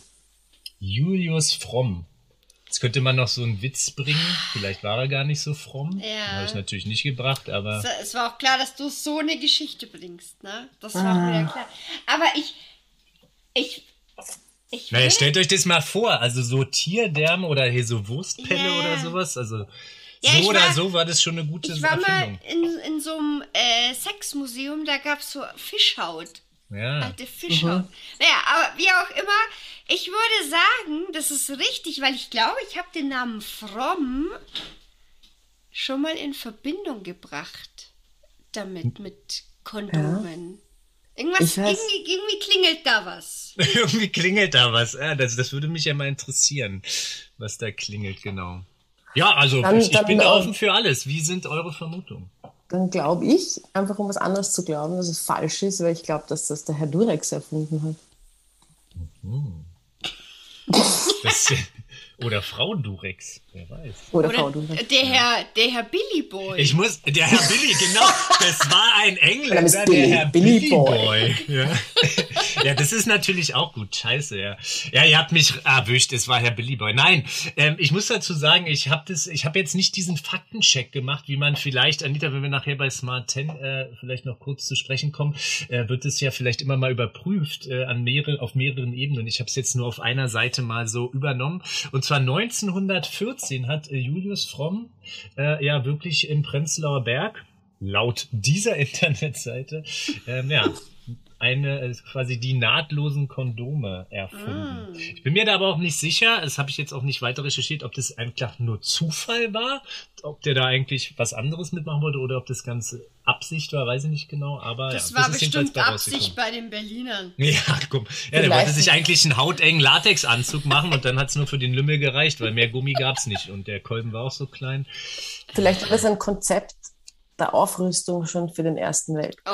Speaker 3: Julius Fromm. Jetzt könnte man noch so einen Witz bringen. Vielleicht war er gar nicht so fromm.
Speaker 2: Ja.
Speaker 3: Habe ich natürlich nicht gebracht, aber.
Speaker 2: Es- Es war auch klar, dass du so eine Geschichte bringst, ne? Das war auch wieder klar. Aber ich, ich, ich
Speaker 3: Naja, stellt euch das mal vor. Also so Tierdärme oder hier so Wurstpelle
Speaker 2: Ja.
Speaker 3: oder sowas. Also
Speaker 2: Ja,
Speaker 3: so oder
Speaker 2: war-
Speaker 3: so war das schon eine gute
Speaker 2: ich war mal
Speaker 3: Erfindung.
Speaker 2: in, in so einem äh, Sexmuseum, da gab es so Fischhaut.
Speaker 3: Ja.
Speaker 2: Alte Fischhaut. Naja, aber wie auch immer, ich würde sagen, das ist richtig, weil ich glaube, ich habe den Namen Fromm schon mal in Verbindung gebracht damit, mit Kondomen. Irgendwas,
Speaker 4: Ich weiß-
Speaker 2: irgendwie, irgendwie klingelt da was.
Speaker 3: Irgendwie klingelt da was. Ja, das, das würde mich ja mal interessieren, was da klingelt, genau. Ja, also
Speaker 4: Dann-
Speaker 3: ich, ich
Speaker 4: dann,
Speaker 3: bin da offen für alles. Wie sind eure Vermutungen?
Speaker 4: Dann glaube ich, einfach um was anderes zu glauben, dass es falsch ist, weil ich glaube, dass das der Herr Durex erfunden hat.
Speaker 3: Das, oder Frau Durex, wer weiß.
Speaker 4: Oder,
Speaker 2: Oder
Speaker 4: Frau Durex.
Speaker 2: der Herr, der Herr Billy Boy.
Speaker 3: Ich muss, der Herr Billy, genau, das war ein Engländer, der Herr
Speaker 4: Billy
Speaker 3: Billy,
Speaker 4: Boy.
Speaker 3: Boy. Ja. Ja, das ist natürlich auch gut, scheiße, ja. Ja, ihr habt mich erwischt, es war Herr Billy Boy. Nein, ähm, ich muss dazu sagen, ich habe das, ich habe jetzt nicht diesen Faktencheck gemacht, wie man vielleicht, Anita, wenn wir nachher bei Smart 10 äh, vielleicht noch kurz zu sprechen kommen, äh, wird es ja vielleicht immer mal überprüft äh, an mehreren, auf mehreren Ebenen. Ich habe es jetzt nur auf einer Seite mal so übernommen. Und zwar 1914 hat äh, Julius Fromm äh, ja wirklich im Prenzlauer Berg laut dieser Internetseite ähm, ja eine, äh, quasi die nahtlosen Kondome erfunden. Ich bin mir da aber auch nicht sicher, das habe ich jetzt auch nicht weiter recherchiert, ob das einfach nur Zufall war, ob der da eigentlich was anderes mitmachen wollte oder ob das Ganze Absicht war, weiß ich nicht genau, aber
Speaker 2: Das
Speaker 3: ja,
Speaker 2: war
Speaker 3: jedenfalls
Speaker 2: bestimmt
Speaker 3: bei
Speaker 2: Absicht bei den Berlinern.
Speaker 3: Ja, guck. Ja, der wollte sich eigentlich einen hautengen Latexanzug machen und dann hat's nur für den Lümmel gereicht, weil mehr Gummi gab's nicht und der Kolben war auch so klein.
Speaker 4: Vielleicht war das ein Konzept der Aufrüstung schon für den Ersten Weltkrieg,
Speaker 2: Oh.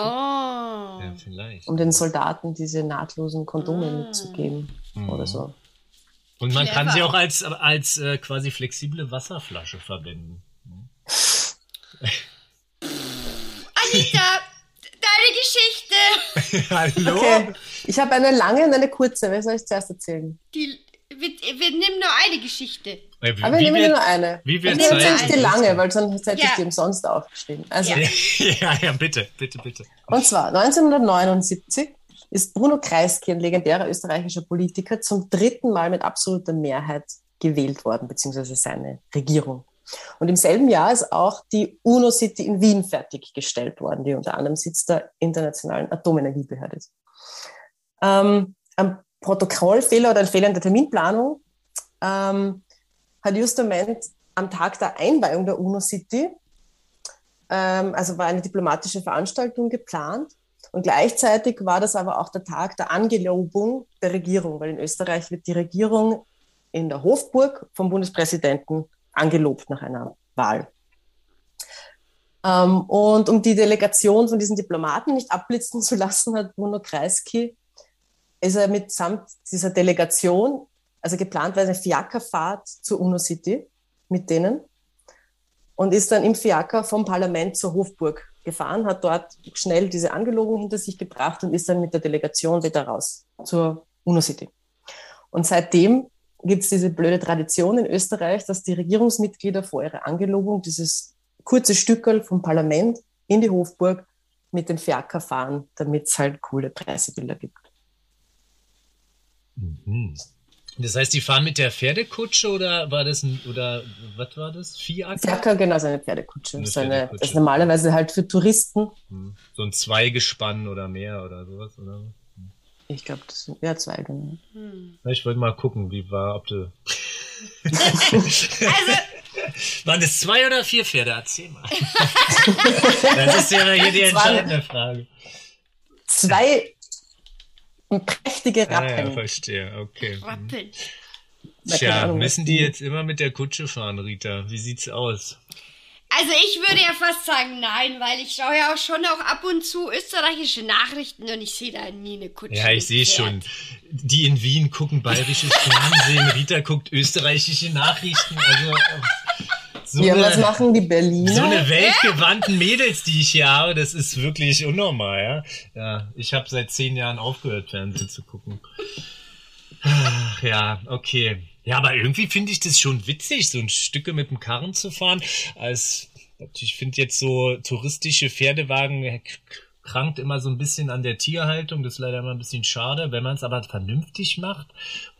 Speaker 3: Ja, vielleicht.
Speaker 4: um den Soldaten diese nahtlosen Kondome
Speaker 2: Ah.
Speaker 4: mitzugeben
Speaker 3: Mhm.
Speaker 4: oder so.
Speaker 3: Und man kann
Speaker 2: Clever.
Speaker 3: sie auch als, als äh, quasi flexible Wasserflasche verwenden.
Speaker 2: Anita, deine Geschichte.
Speaker 3: Hallo?
Speaker 4: Okay, ich habe eine lange und eine kurze. Wer soll ich zuerst erzählen?
Speaker 2: Die, wir, wir nehmen nur eine Geschichte.
Speaker 3: Wie,
Speaker 4: Aber wir
Speaker 3: wie
Speaker 4: nehmen
Speaker 3: wir-
Speaker 4: nur eine.
Speaker 3: wie wir
Speaker 4: ich nehme
Speaker 2: Zeit-
Speaker 4: jetzt die lange, weil sonst hätte ich
Speaker 2: Ja.
Speaker 4: die umsonst aufgeschrieben. Also,
Speaker 2: Ja.
Speaker 3: ja, ja, bitte, bitte, bitte.
Speaker 4: Und zwar 1979 ist Bruno Kreisky, ein legendärer österreichischer Politiker, zum dritten Mal mit absoluter Mehrheit gewählt worden, beziehungsweise seine Regierung. Und im selben Jahr ist auch die UNO-City in Wien fertiggestellt worden, die unter anderem Sitz der Internationalen Atomenergiebehörde ist. Ähm, ein Protokollfehler oder ein Fehler in der Terminplanung ähm, hat Justament am Tag der Einweihung der UNO-City ähm, also war eine diplomatische Veranstaltung geplant. Und gleichzeitig war das aber auch der Tag der Angelobung der Regierung, weil in Österreich wird die Regierung in der Hofburg vom Bundespräsidenten angelobt nach einer Wahl. Ähm, und um die Delegation von diesen Diplomaten nicht abblitzen zu lassen, hat Bruno Kreisky, ist er mitsamt dieser Delegation, also geplant war eine Fiakerfahrt zur UNO-City mit denen und ist dann im Fiaker vom Parlament zur Hofburg gefahren, hat dort schnell diese Angelobung hinter sich gebracht und ist dann mit der Delegation wieder raus zur UNO-City. Und seitdem gibt es diese blöde Tradition in Österreich, dass die Regierungsmitglieder vor ihrer Angelobung dieses kurze Stückel vom Parlament in die Hofburg mit dem Fiaker fahren, damit es halt coole Pressebilder gibt.
Speaker 3: Mhm. Das heißt, die fahren mit der Pferdekutsche oder war das ein, oder was war das? Fiaker?
Speaker 4: Fiaker, genau, so eine Pferdekutsche.
Speaker 3: Eine
Speaker 4: so eine,
Speaker 3: Pferdekutsche.
Speaker 4: das ist normalerweise halt für Touristen.
Speaker 3: Hm. So ein Zweigespann oder mehr oder sowas, oder?
Speaker 4: Ich glaube, das sind ja zwei, genau.
Speaker 3: Na, Ich wollte mal gucken, wie war, ob du.
Speaker 2: Also,
Speaker 3: Waren es zwei oder vier Pferde? Erzähl mal. das ist ja hier die entscheidende Frage.
Speaker 4: Zwei prächtige
Speaker 3: Ah, ja,
Speaker 4: Rappen.
Speaker 3: verstehe, okay. Hm.
Speaker 4: Na, keine
Speaker 3: Tja,
Speaker 4: Ahnung,
Speaker 3: müssen die jetzt immer mit der Kutsche fahren, Rita? Wie sieht's aus?
Speaker 2: Also ich würde ja fast sagen nein, weil ich schaue ja auch schon auch ab und zu österreichische Nachrichten und ich sehe da nie eine Kutsche.
Speaker 3: Ja, ich sehe schon. Die in Wien gucken bayerisches Fernsehen, Rita guckt österreichische Nachrichten. Also so,
Speaker 4: Ja,
Speaker 3: eine,
Speaker 4: was machen die Berliner?
Speaker 3: so eine weltgewandten Mädels, die ich hier habe, das ist wirklich unnormal, ja. Ja, ich habe seit zehn Jahren aufgehört, Fernsehen zu gucken. Ach, ja, okay. Ja, aber irgendwie finde ich das schon witzig, so ein Stücke mit dem Karren zu fahren. Als ich finde jetzt so touristische Pferdewagen krankt immer so ein bisschen an der Tierhaltung. Das ist leider immer ein bisschen schade. Wenn man es aber vernünftig macht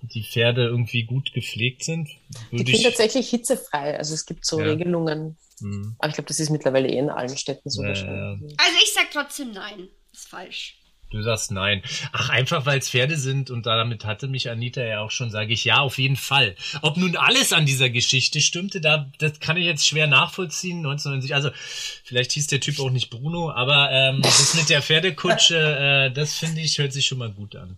Speaker 3: und die Pferde irgendwie gut gepflegt sind,
Speaker 4: die
Speaker 3: würde
Speaker 4: sind
Speaker 3: ich.
Speaker 4: tatsächlich hitzefrei. Also es gibt so
Speaker 3: Ja.
Speaker 4: Regelungen.
Speaker 3: Hm.
Speaker 4: Aber ich glaube, das ist mittlerweile eh in allen Städten so
Speaker 3: Ja,
Speaker 4: wahrscheinlich.
Speaker 2: Also ich sag trotzdem nein. Ist falsch.
Speaker 3: Du sagst nein. Ach, einfach weil es Pferde sind und damit hatte mich Anita ja auch schon, sage ich ja, auf jeden Fall. Ob nun alles an dieser Geschichte stimmte, da, das kann ich jetzt schwer nachvollziehen. 1990, also vielleicht hieß der Typ auch nicht Bruno, aber ähm, das mit der Pferdekutsche, äh, das finde ich, hört sich schon mal gut an.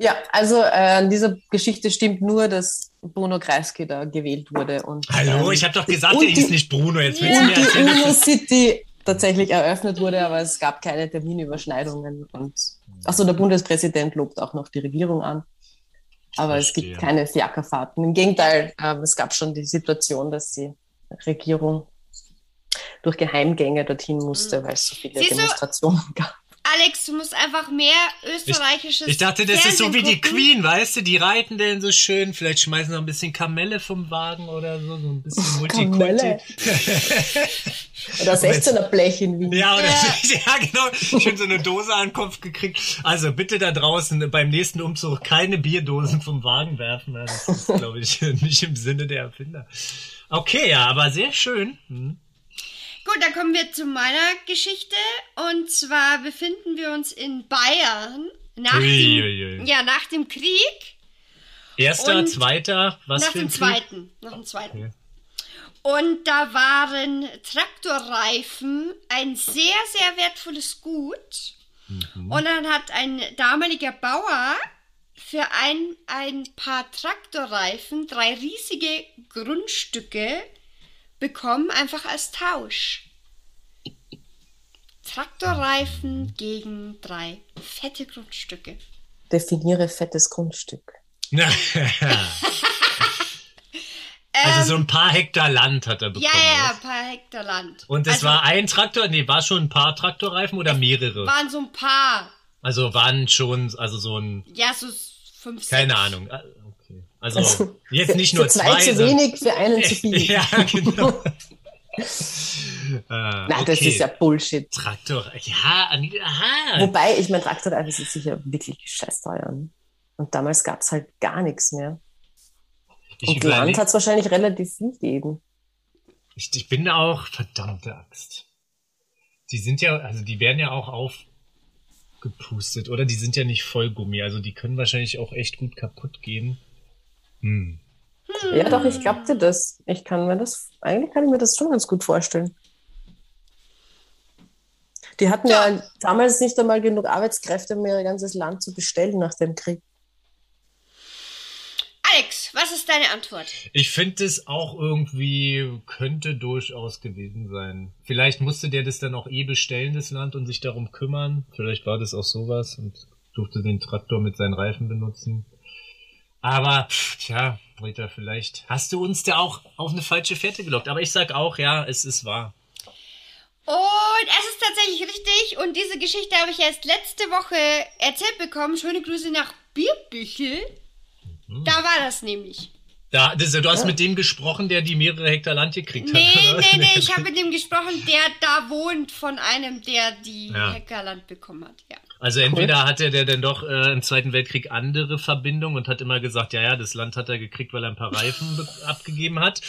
Speaker 4: Ja, also äh, an dieser Geschichte stimmt nur, dass Bruno Kreisky da gewählt wurde. Und,
Speaker 3: Hallo,
Speaker 4: ähm,
Speaker 3: ich habe doch gesagt,
Speaker 4: und
Speaker 3: der hieß
Speaker 4: die-
Speaker 3: nicht Bruno. Jetzt willst du
Speaker 4: und
Speaker 3: mir
Speaker 4: die
Speaker 3: erzählen, dass das
Speaker 4: UNO-City tatsächlich eröffnet wurde, aber es gab keine Terminüberschneidungen. Und achso, der Bundespräsident lobt auch noch die Regierung an. Aber es gibt keine Fiakerfahrten. Im Gegenteil, ähm, es gab schon die Situation, dass die Regierung durch Geheimgänge dorthin musste, weil es so viele
Speaker 2: Siehst du-
Speaker 4: Demonstrationen gab.
Speaker 2: Alex, du musst einfach mehr österreichisches
Speaker 3: Ich dachte, das ist so
Speaker 2: Fernsehen
Speaker 3: wie die
Speaker 2: gucken.
Speaker 3: Queen, weißt du? Die reiten denn so schön. Vielleicht schmeißen noch ein bisschen Kamelle vom Wagen oder so. So ein bisschen Multikulti.
Speaker 4: Kamelle. Oder 16er Blech in Wien.
Speaker 3: Ja, oder, ja. genau. Schön so eine Dose an den Kopf gekriegt. Also bitte da draußen beim nächsten Umzug keine Bierdosen vom Wagen werfen. Ja, Das ist, glaube ich, nicht im Sinne der Erfinder. Okay, ja, aber sehr schön. Hm.
Speaker 2: Gut, dann kommen wir zu meiner Geschichte. Und zwar befinden wir uns in Bayern nach, dem. Ja, nach dem Krieg.
Speaker 3: Erster,
Speaker 2: Und
Speaker 3: zweiter, was
Speaker 2: nach
Speaker 3: für
Speaker 2: dem
Speaker 3: ein
Speaker 2: zweiten. Nach dem zweiten.
Speaker 3: Okay.
Speaker 2: Und da waren Traktorreifen ein sehr, sehr wertvolles Gut.
Speaker 3: Mhm.
Speaker 2: Und dann hat ein damaliger Bauer für ein, ein paar Traktorreifen drei riesige Grundstücke bekommen, einfach als Tausch. Traktorreifen gegen drei fette Grundstücke.
Speaker 4: Definiere fettes Grundstück.
Speaker 3: also so ein paar Hektar Land hat er bekommen.
Speaker 2: Ja, ja, ein paar Hektar Land.
Speaker 3: Und es
Speaker 2: also,
Speaker 3: war ein Traktor, nee, war schon ein paar Traktorreifen oder mehrere?
Speaker 2: waren so ein paar.
Speaker 3: Also waren schon, also so ein,
Speaker 2: Ja, so fünf,
Speaker 3: keine
Speaker 2: sechs.
Speaker 3: Ahnung. Okay. Also jetzt nicht nur
Speaker 4: für zwei,
Speaker 3: zwei.
Speaker 4: zu wenig, für einen zu viel.
Speaker 3: ja, genau.
Speaker 4: Nein, das
Speaker 3: okay.
Speaker 4: ist ja Bullshit.
Speaker 3: Traktor, ja, aha.
Speaker 4: Wobei, ich meine, Traktorreifen sind sicher wirklich scheiß teuer. Und damals gab es halt gar nichts mehr.
Speaker 3: Ich,
Speaker 4: Und Land hat es wahrscheinlich relativ viel gegeben.
Speaker 3: ich, ich bin auch, verdammte Axt. Die sind ja, also die werden ja auch aufgepustet, oder? Die sind ja nicht Vollgummi, also die können wahrscheinlich auch echt gut kaputt gehen. Hm.
Speaker 4: Ja, doch, ich glaubte das. Ich kann mir das, eigentlich kann ich mir das schon ganz gut vorstellen. Die hatten ja,
Speaker 2: Ja.
Speaker 4: damals nicht einmal genug Arbeitskräfte, um ihr ganzes Land zu bestellen nach dem Krieg.
Speaker 2: Alex, was ist deine Antwort?
Speaker 3: Ich finde es auch irgendwie, könnte durchaus gewesen sein. Vielleicht musste der das dann auch eh bestellen, das Land, und sich darum kümmern. Vielleicht war das auch sowas und durfte den Traktor mit seinen Reifen benutzen. Aber, pff, tja, Rita, vielleicht hast du uns da auch auf eine falsche Fährte gelockt. Aber ich sag auch, ja, es ist wahr.
Speaker 2: Und es ist tatsächlich richtig. Und diese Geschichte habe ich erst letzte Woche erzählt bekommen. Schöne Grüße nach Bierbüchel.
Speaker 3: Mhm.
Speaker 2: Da war das nämlich.
Speaker 3: Da, das, du hast mit dem gesprochen, der die mehrere Hektar Land gekriegt
Speaker 2: Nee,
Speaker 3: hat. oder?
Speaker 2: nee, nee, ich habe mit dem gesprochen, der da wohnt, von einem, der die
Speaker 3: Ja.
Speaker 2: Heckerland bekommen hat. Ja.
Speaker 3: Also entweder hatte der dann doch äh, im Zweiten Weltkrieg andere Verbindungen und hat immer gesagt, ja, ja, das Land hat er gekriegt, weil er ein paar Reifen be- abgegeben hat.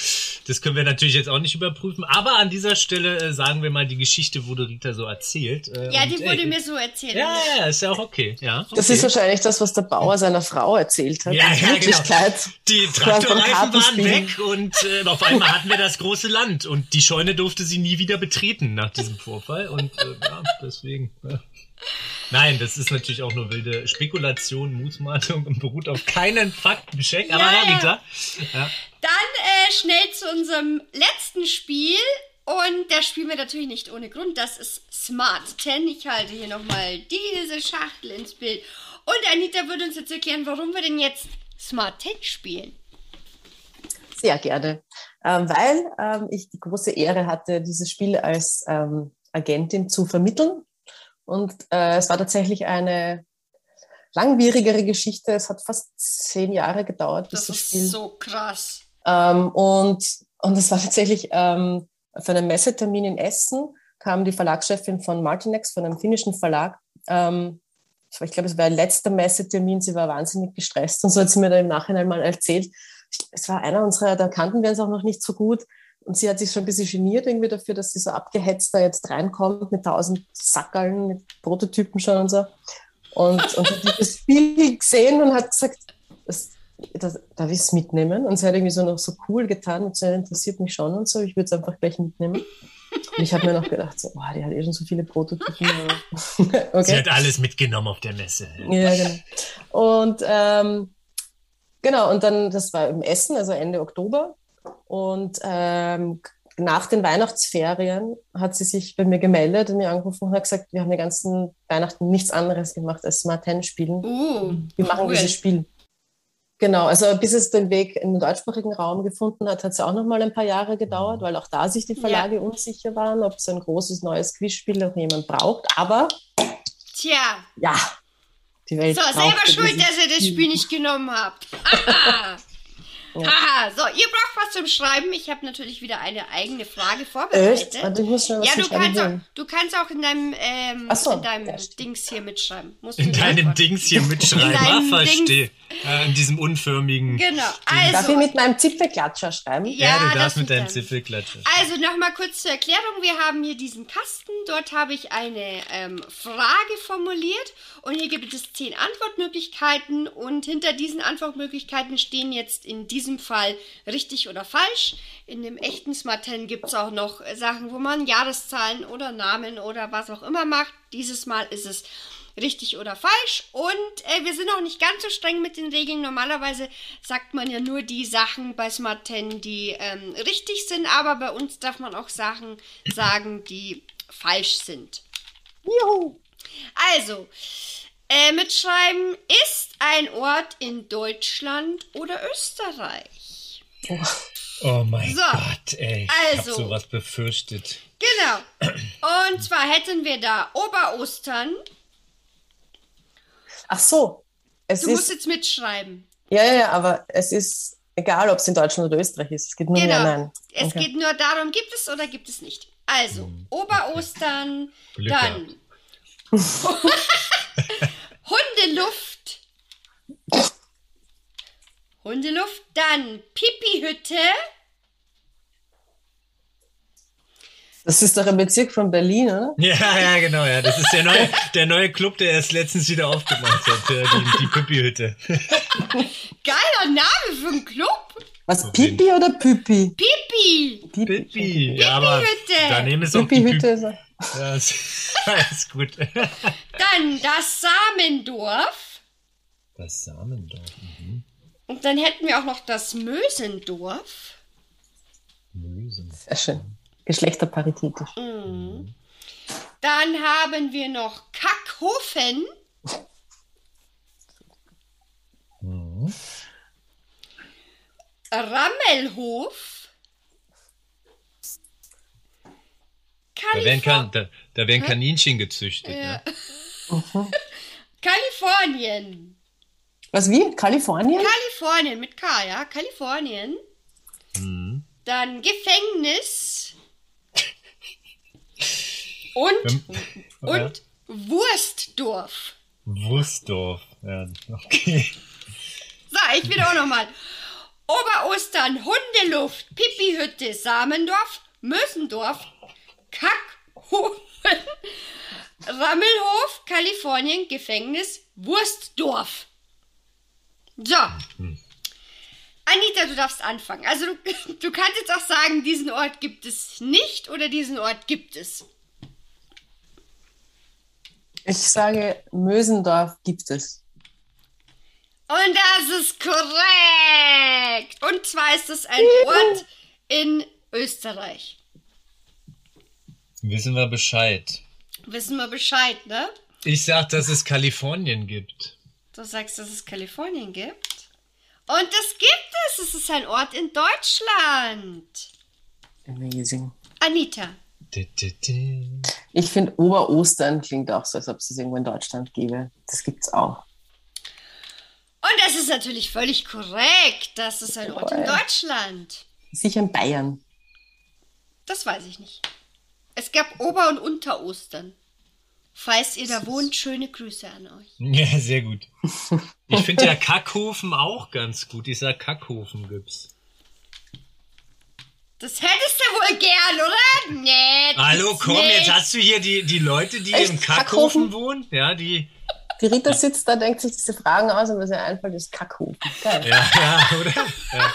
Speaker 3: Das können wir natürlich jetzt auch nicht überprüfen. Aber an dieser Stelle äh, sagen wir mal, die Geschichte wurde Rita so erzählt. Äh,
Speaker 2: Ja,
Speaker 3: und,
Speaker 2: die wurde
Speaker 3: ey,
Speaker 2: mir so erzählt.
Speaker 3: Ja, ja, ist ja auch okay. Ja, okay.
Speaker 4: Das ist wahrscheinlich das, was der Bauer seiner Frau erzählt hat.
Speaker 3: Ja,
Speaker 4: In
Speaker 3: ja, genau.
Speaker 4: Wirklichkeit.
Speaker 3: Die
Speaker 4: Beim
Speaker 3: Traktorreifen waren weg und äh, auf einmal hatten wir das große Land und die Scheune durfte sie nie wieder betreten nach diesem Vorfall und äh, ja, deswegen. Ja. Nein, das ist natürlich auch nur wilde Spekulation, Mutmaßung und beruht auf keinen Faktencheck. Aber
Speaker 2: Ja,
Speaker 3: ja,
Speaker 2: ja.
Speaker 3: Rita, ja,
Speaker 2: Dann äh, schnell zu unserem letzten Spiel. Und das spielen wir natürlich nicht ohne Grund. Das ist Smart 10. Ich halte hier nochmal diese Schachtel ins Bild. Und Anita würde uns jetzt erklären, warum wir denn jetzt Smart 10 spielen.
Speaker 4: Sehr gerne. Ähm, weil ähm, ich die große Ehre hatte, dieses Spiel als ähm, Agentin zu vermitteln. Und äh, es war tatsächlich eine langwierigere Geschichte. Es hat fast zehn Jahre gedauert, bis
Speaker 2: Das
Speaker 4: das,
Speaker 2: ist
Speaker 4: Spiel.
Speaker 2: so krass.
Speaker 4: Ähm, und, und es war tatsächlich ähm, für einen Messetermin in Essen kam die Verlagschefin von Martinex, von einem finnischen Verlag. Ähm, ich glaube, es war ihr letzter Messetermin. Sie war wahnsinnig gestresst und so hat sie mir dann im Nachhinein mal erzählt. Es war einer unserer, da kannten wir uns auch noch nicht so gut. Und sie hat sich schon ein bisschen geniert irgendwie dafür, dass sie so abgehetzt da jetzt reinkommt mit tausend Sackerln, mit Prototypen schon und so. Und, und hat das Spiel gesehen und hat gesagt, das, das, darf ich es mitnehmen? Und sie hat irgendwie so noch so cool getan und so interessiert mich schon und so, ich würde es einfach gleich mitnehmen. Und ich habe mir noch gedacht, so, oh, die hat eh schon so viele Prototypen. aber-
Speaker 3: sie
Speaker 4: okay.
Speaker 3: hat alles mitgenommen auf der Messe.
Speaker 4: Ja, genau. Und ähm, genau, und dann, das war im Essen, also Ende Oktober. Und ähm, nach den Weihnachtsferien hat sie sich bei mir gemeldet und mir angerufen und hat gesagt, wir haben die ganzen Weihnachten nichts anderes gemacht als Smart Ten spielen.
Speaker 2: Uh,
Speaker 4: Wir machen
Speaker 2: cool.
Speaker 4: dieses Spiel. Genau, also bis es den Weg in den deutschsprachigen Raum gefunden hat, hat es auch noch mal ein paar Jahre gedauert, weil auch da sich die Verlage unsicher waren, ob es ein großes neues Quizspiel noch jemand braucht. Aber
Speaker 2: Tja,
Speaker 4: ja, die Welt
Speaker 2: so, selber schuld, dass ihr das Spiel nicht genommen habt. Ah! Haha, so, ihr braucht was zum Schreiben. Ich habe natürlich wieder eine eigene Frage vorbereitet.
Speaker 4: Echt? Warte, ich muss schnell was
Speaker 2: ja, du kannst, auch, du kannst auch in deinem, ähm,
Speaker 4: so,
Speaker 2: in deinem
Speaker 4: ja.
Speaker 2: Dings hier mitschreiben. Musst
Speaker 3: In deinem
Speaker 2: antworten.
Speaker 3: Dings hier mitschreiben.
Speaker 2: In
Speaker 3: Ah,
Speaker 2: deinem
Speaker 3: verstehe. Äh, in diesem unförmigen.
Speaker 2: Genau,
Speaker 4: Darf
Speaker 2: also.
Speaker 4: ich mit meinem Zipfelklatscher schreiben?
Speaker 2: Ja,
Speaker 3: Ja, du
Speaker 2: das
Speaker 3: darfst mit deinem. Zipfelklatscher.
Speaker 2: Also nochmal kurz zur Erklärung. Wir haben hier diesen Kasten. Dort habe ich eine ähm, Frage formuliert. Und hier gibt es zehn Antwortmöglichkeiten. Und hinter diesen Antwortmöglichkeiten stehen jetzt in diesem Fall richtig oder falsch. In dem echten Smarten gibt es auch noch Sachen, wo man Jahreszahlen oder Namen oder was auch immer macht. Dieses Mal ist es richtig oder falsch. Und äh, wir sind auch nicht ganz so streng mit den Regeln. Normalerweise sagt man ja nur die Sachen bei Smart 10, die ähm, richtig sind, aber bei uns darf man auch Sachen sagen, die falsch sind.
Speaker 4: Juhu.
Speaker 2: Also, äh, mitschreiben ist ein Ort in Deutschland oder Österreich.
Speaker 3: Oh mein
Speaker 2: So,
Speaker 3: Gott, ey. Ich
Speaker 2: also.
Speaker 3: hab sowas befürchtet.
Speaker 2: Genau. Und zwar hätten wir da Oberostern.
Speaker 4: Ach so. Es
Speaker 2: Du musst
Speaker 4: ist,
Speaker 2: jetzt mitschreiben.
Speaker 4: ja, ja, ja, aber es ist egal, ob es in Deutschland oder Österreich ist. Es geht nur
Speaker 2: Genau.
Speaker 4: nein.
Speaker 2: Es
Speaker 4: Okay.
Speaker 2: geht nur darum, gibt es oder gibt es nicht. Also, Oberostern,
Speaker 3: Glück
Speaker 2: dann Hundeluft. Hundeluft, dann Pipi-Hütte.
Speaker 4: Das ist doch ein Bezirk von Berlin, oder?
Speaker 3: Ja, ja, genau, ja. Das ist der neue, der neue Club, der erst letztens wieder aufgemacht hat. Die, die Püppi-Hütte.
Speaker 2: Geiler Name für einen Club.
Speaker 4: Was, Pipi oder Püpi?
Speaker 2: Pipi.
Speaker 3: Pippi. Ja, aber
Speaker 2: Pipi-Hütte.
Speaker 3: daneben ist auch
Speaker 4: Pipi-Hütte.
Speaker 3: Ja, ist, ist gut.
Speaker 2: Dann das Samendorf.
Speaker 3: Das Samendorf. Mhm.
Speaker 2: Und dann hätten wir auch noch das Mösendorf.
Speaker 3: Mösen.
Speaker 4: Sehr schön. Geschlechterparitätisch.
Speaker 2: Dann haben wir noch Kackhofen. Rammelhof.
Speaker 3: Da werden, kan da, da werden Kaninchen gezüchtet.
Speaker 2: Ja.
Speaker 3: Ne?
Speaker 2: Kalifornien.
Speaker 4: Was, wie? Kalifornien?
Speaker 2: Kalifornien mit K, ja? Kalifornien.
Speaker 3: Mhm.
Speaker 2: Dann Gefängnis. Und, und Wurstdorf.
Speaker 3: Wurstdorf. Ja, okay.
Speaker 2: So, ich wieder auch nochmal. Oberostern, Hundeluft, Pipihütte, Samendorf, Mösendorf, Kackhofen, Rammelhof, Kalifornien, Gefängnis, Wurstdorf. So. Anita, du darfst anfangen. Also du, du kannst jetzt auch sagen, diesen Ort gibt es nicht oder diesen Ort gibt es.
Speaker 4: Ich sage, Mösendorf gibt es.
Speaker 2: Und das ist korrekt. Und zwar ist es ein Ort in Österreich.
Speaker 3: Wissen wir Bescheid.
Speaker 2: Wissen wir Bescheid, ne?
Speaker 3: Ich sag, dass es Kalifornien gibt.
Speaker 2: Du sagst, dass es Kalifornien gibt. Und das gibt es. Es ist ein Ort in Deutschland.
Speaker 4: Amazing.
Speaker 2: Anita.
Speaker 4: Ich finde, Oberostern klingt auch so, als ob es es irgendwo in Deutschland gäbe. Das gibt's auch.
Speaker 2: Und das ist natürlich völlig korrekt. Das ist ein Ort in. Deutschland.
Speaker 4: Sicher in Bayern.
Speaker 2: Das weiß ich nicht. Es gab Ober- und Unterostern. Falls ihr da wohnt, schöne Grüße an euch.
Speaker 3: Ja, sehr gut. Ich finde ja Kackhofen auch ganz gut. Ich sag Kackhofen gibt's.
Speaker 2: Das hättest du wohl gern, oder? Nee.
Speaker 3: Hallo, komm,
Speaker 2: nicht.
Speaker 3: jetzt hast du hier die, die Leute, die
Speaker 4: Echt?
Speaker 3: im Kackhofen
Speaker 4: Kackhofen?
Speaker 3: wohnen. Ja, die.
Speaker 4: Die Rita sitzt da, denkt sich diese Fragen aus und was ihr einfällt, ist Kackhofen. Geil.
Speaker 3: Ja, ja, oder? Ja,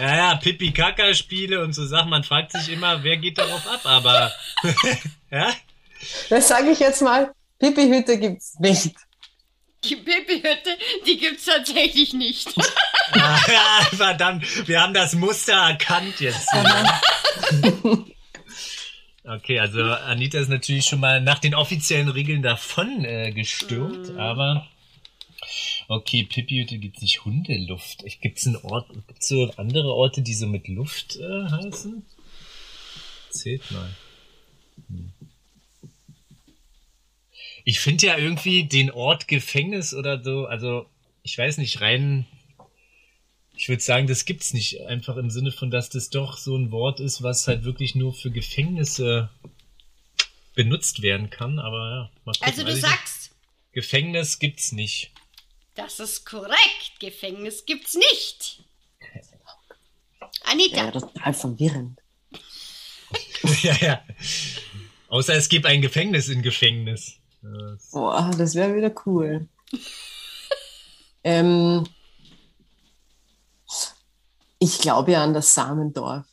Speaker 3: ja, ja Pipi-Kaka-Spiele und so Sachen. Man fragt sich immer, wer geht darauf ab, aber. ja?
Speaker 4: Das sage ich jetzt mal, Pipi-Hütte gibt's nicht.
Speaker 2: Die Pipi-Hütte, die gibt's tatsächlich nicht.
Speaker 3: Ah, ja, verdammt, wir haben das Muster erkannt jetzt. Okay, also Anita ist natürlich schon mal nach den offiziellen Regeln davon äh, gestürmt, aber okay, Pipi-Hütte gibt's nicht Hundeluft. Gibt's einen Ort, gibt's so andere Orte, die so mit Luft äh, heißen? Zählt mal. Hm. Ich finde ja irgendwie den Ort Gefängnis oder so, also ich weiß nicht, rein ich würde sagen, das gibt's nicht. Einfach im Sinne von, dass das doch so ein Wort ist, was halt wirklich nur für Gefängnisse benutzt werden kann. Aber ja, mal gucken.
Speaker 2: Also du sagst,
Speaker 3: Gefängnis gibt's nicht.
Speaker 2: Das ist korrekt. Gefängnis gibt's nicht. Anita,
Speaker 4: Ja, total verwirrend.
Speaker 3: ja, ja. Außer es gibt ein Gefängnis in Gefängnis. Das-
Speaker 4: Boah, das wäre wieder cool. ähm, ich glaube ja an das Samendorf.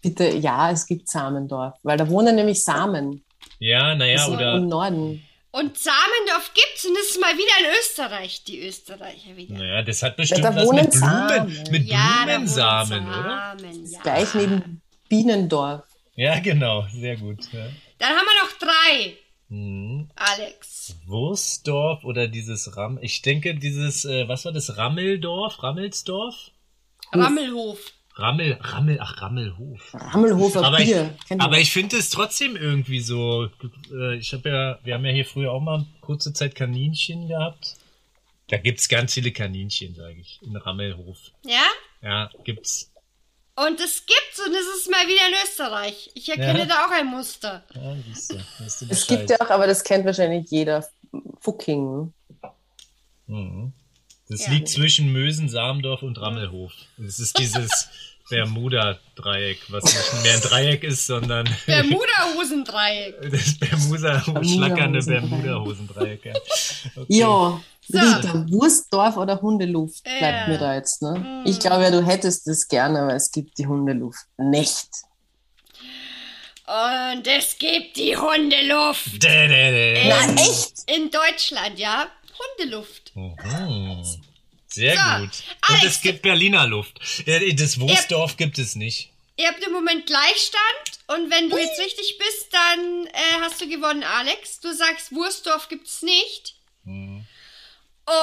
Speaker 4: Bitte, ja, es gibt Samendorf, weil da wohnen nämlich Samen.
Speaker 3: Ja, naja,
Speaker 4: Das ist
Speaker 3: oder.
Speaker 4: Im Norden.
Speaker 2: Und Samendorf gibt's und das ist mal wieder in Österreich, die Österreicher wieder.
Speaker 3: Naja, das hat bestimmt
Speaker 4: da
Speaker 3: was mit Blumen,
Speaker 4: Samen.
Speaker 3: mit
Speaker 2: Ja,
Speaker 3: Blumensamen, oder?
Speaker 2: Samen, ja.
Speaker 4: Gleich neben Bienendorf.
Speaker 3: Ja, genau, sehr gut. Ja.
Speaker 2: Dann haben wir noch drei,
Speaker 3: Mhm.
Speaker 2: Alex.
Speaker 3: Wurstdorf oder dieses Ram. Ich denke, dieses, äh, was war das? Rammeldorf? Rammelsdorf?
Speaker 2: Rammelhof.
Speaker 3: Rammel, Rammel, ach, Rammelhof.
Speaker 4: Rammelhofer
Speaker 3: Aber ich,
Speaker 4: Bier.
Speaker 3: Aber
Speaker 4: das?
Speaker 3: ich finde es trotzdem irgendwie so. Äh, ich habe ja, wir haben ja hier früher auch mal kurze Zeit Kaninchen gehabt. Da gibt's ganz viele Kaninchen, sage ich, in Rammelhof.
Speaker 2: Ja?
Speaker 3: Ja, gibt's.
Speaker 2: Und es gibt's und es ist mal wieder in Österreich. Ich erkenne
Speaker 3: Ja.
Speaker 2: da auch ein Muster.
Speaker 3: Ja, siehst du, weißt du
Speaker 4: Es gibt ja auch, aber das kennt wahrscheinlich jeder. Fucking.
Speaker 3: Mhm. Das
Speaker 2: Ja.
Speaker 3: liegt zwischen Mösen, Samendorf und Rammelhof. Das ist dieses Bermuda-Dreieck, was nicht mehr ein Dreieck ist, sondern
Speaker 2: Bermuda-Hosendreieck.
Speaker 3: das Bermuda schlackernde
Speaker 4: Bermuda-Hosendreieck.
Speaker 3: Ja. Okay.
Speaker 4: Ja,
Speaker 2: So.
Speaker 4: Rita, Wurstdorf oder Hundeluft bleibt
Speaker 2: Ja.
Speaker 4: mir da jetzt. Ne? Ich glaube ja, du hättest das gerne, aber es gibt die Hundeluft nicht.
Speaker 2: Und es gibt die Hundeluft.
Speaker 3: Dä, dä, dä.
Speaker 4: Na, echt?
Speaker 2: In Deutschland, ja? Hundeluft.
Speaker 3: Mhm. Sehr
Speaker 2: So,
Speaker 3: gut. Und
Speaker 2: Alex.
Speaker 3: es gibt Berliner Luft. Äh, Das Wurstdorf gibt es nicht.
Speaker 2: Ihr habt im Moment Gleichstand und wenn du jetzt richtig bist, dann äh, hast du gewonnen, Alex. Du sagst, Wurstdorf gibt's nicht.
Speaker 3: Mhm.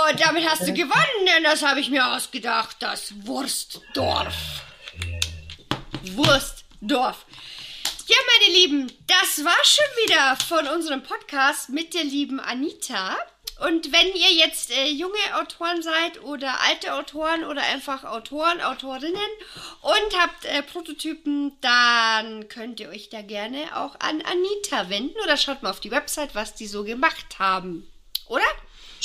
Speaker 2: Und damit hast du gewonnen, denn das habe ich mir ausgedacht, das Wurstdorf. Wurstdorf. Ja, meine Lieben, das war schon wieder von unserem Podcast mit der lieben Anita. Und wenn ihr jetzt äh, junge Autoren seid oder alte Autoren oder einfach Autoren, Autorinnen und habt äh, Prototypen, dann könnt ihr euch da gerne auch an Anita wenden oder schaut mal auf die Website, was die so gemacht haben. Oder?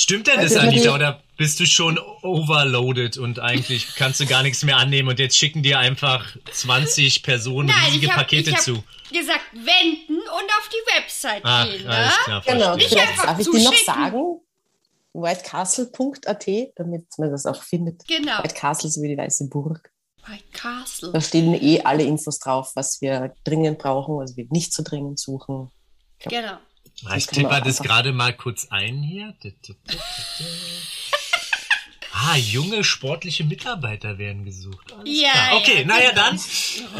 Speaker 3: Stimmt denn das,
Speaker 4: Also,
Speaker 3: Anita, oder bist du schon overloaded und eigentlich kannst du gar nichts mehr annehmen und jetzt schicken dir einfach 20 Personen riesige
Speaker 2: ich hab,
Speaker 3: Pakete zu?
Speaker 2: gesagt, wenden und auf die Website
Speaker 3: Ah,
Speaker 2: gehen.
Speaker 3: alles
Speaker 2: Ne?
Speaker 3: klar,
Speaker 4: Genau,
Speaker 3: verstehe.
Speaker 4: vielleicht darf ich dir noch sagen. Whitecastle.at, damit man das auch findet.
Speaker 2: Genau.
Speaker 4: White Castle so wie die Weiße Burg.
Speaker 2: White Castle.
Speaker 4: Da stehen eh alle Infos drauf, was wir dringend brauchen, was wir nicht so dringend suchen.
Speaker 2: Genau.
Speaker 3: Ah, Ich tippe das gerade mal kurz ein hier. Ah, junge sportliche Mitarbeiter werden gesucht. Alles
Speaker 2: Ja,
Speaker 3: klar. Okay,
Speaker 2: ja,
Speaker 3: naja
Speaker 2: genau.
Speaker 3: dann.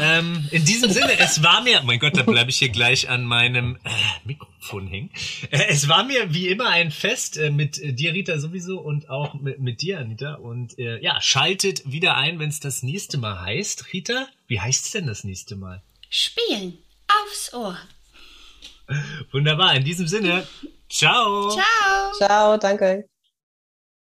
Speaker 3: Ähm, in diesem Sinne, es war mir, mein Gott, da bleibe ich hier gleich an meinem äh, Mikrofon hängen. Äh, es war mir wie immer ein Fest äh, mit äh, dir, Rita, sowieso und auch mit, mit dir, Anita. Und äh, ja, schaltet wieder ein, wenn es das nächste Mal heißt. Rita, wie heißt es denn das nächste Mal?
Speaker 2: Spielen aufs Ohr.
Speaker 3: Wunderbar, in diesem Sinne, ciao.
Speaker 2: Ciao.
Speaker 4: Ciao, danke.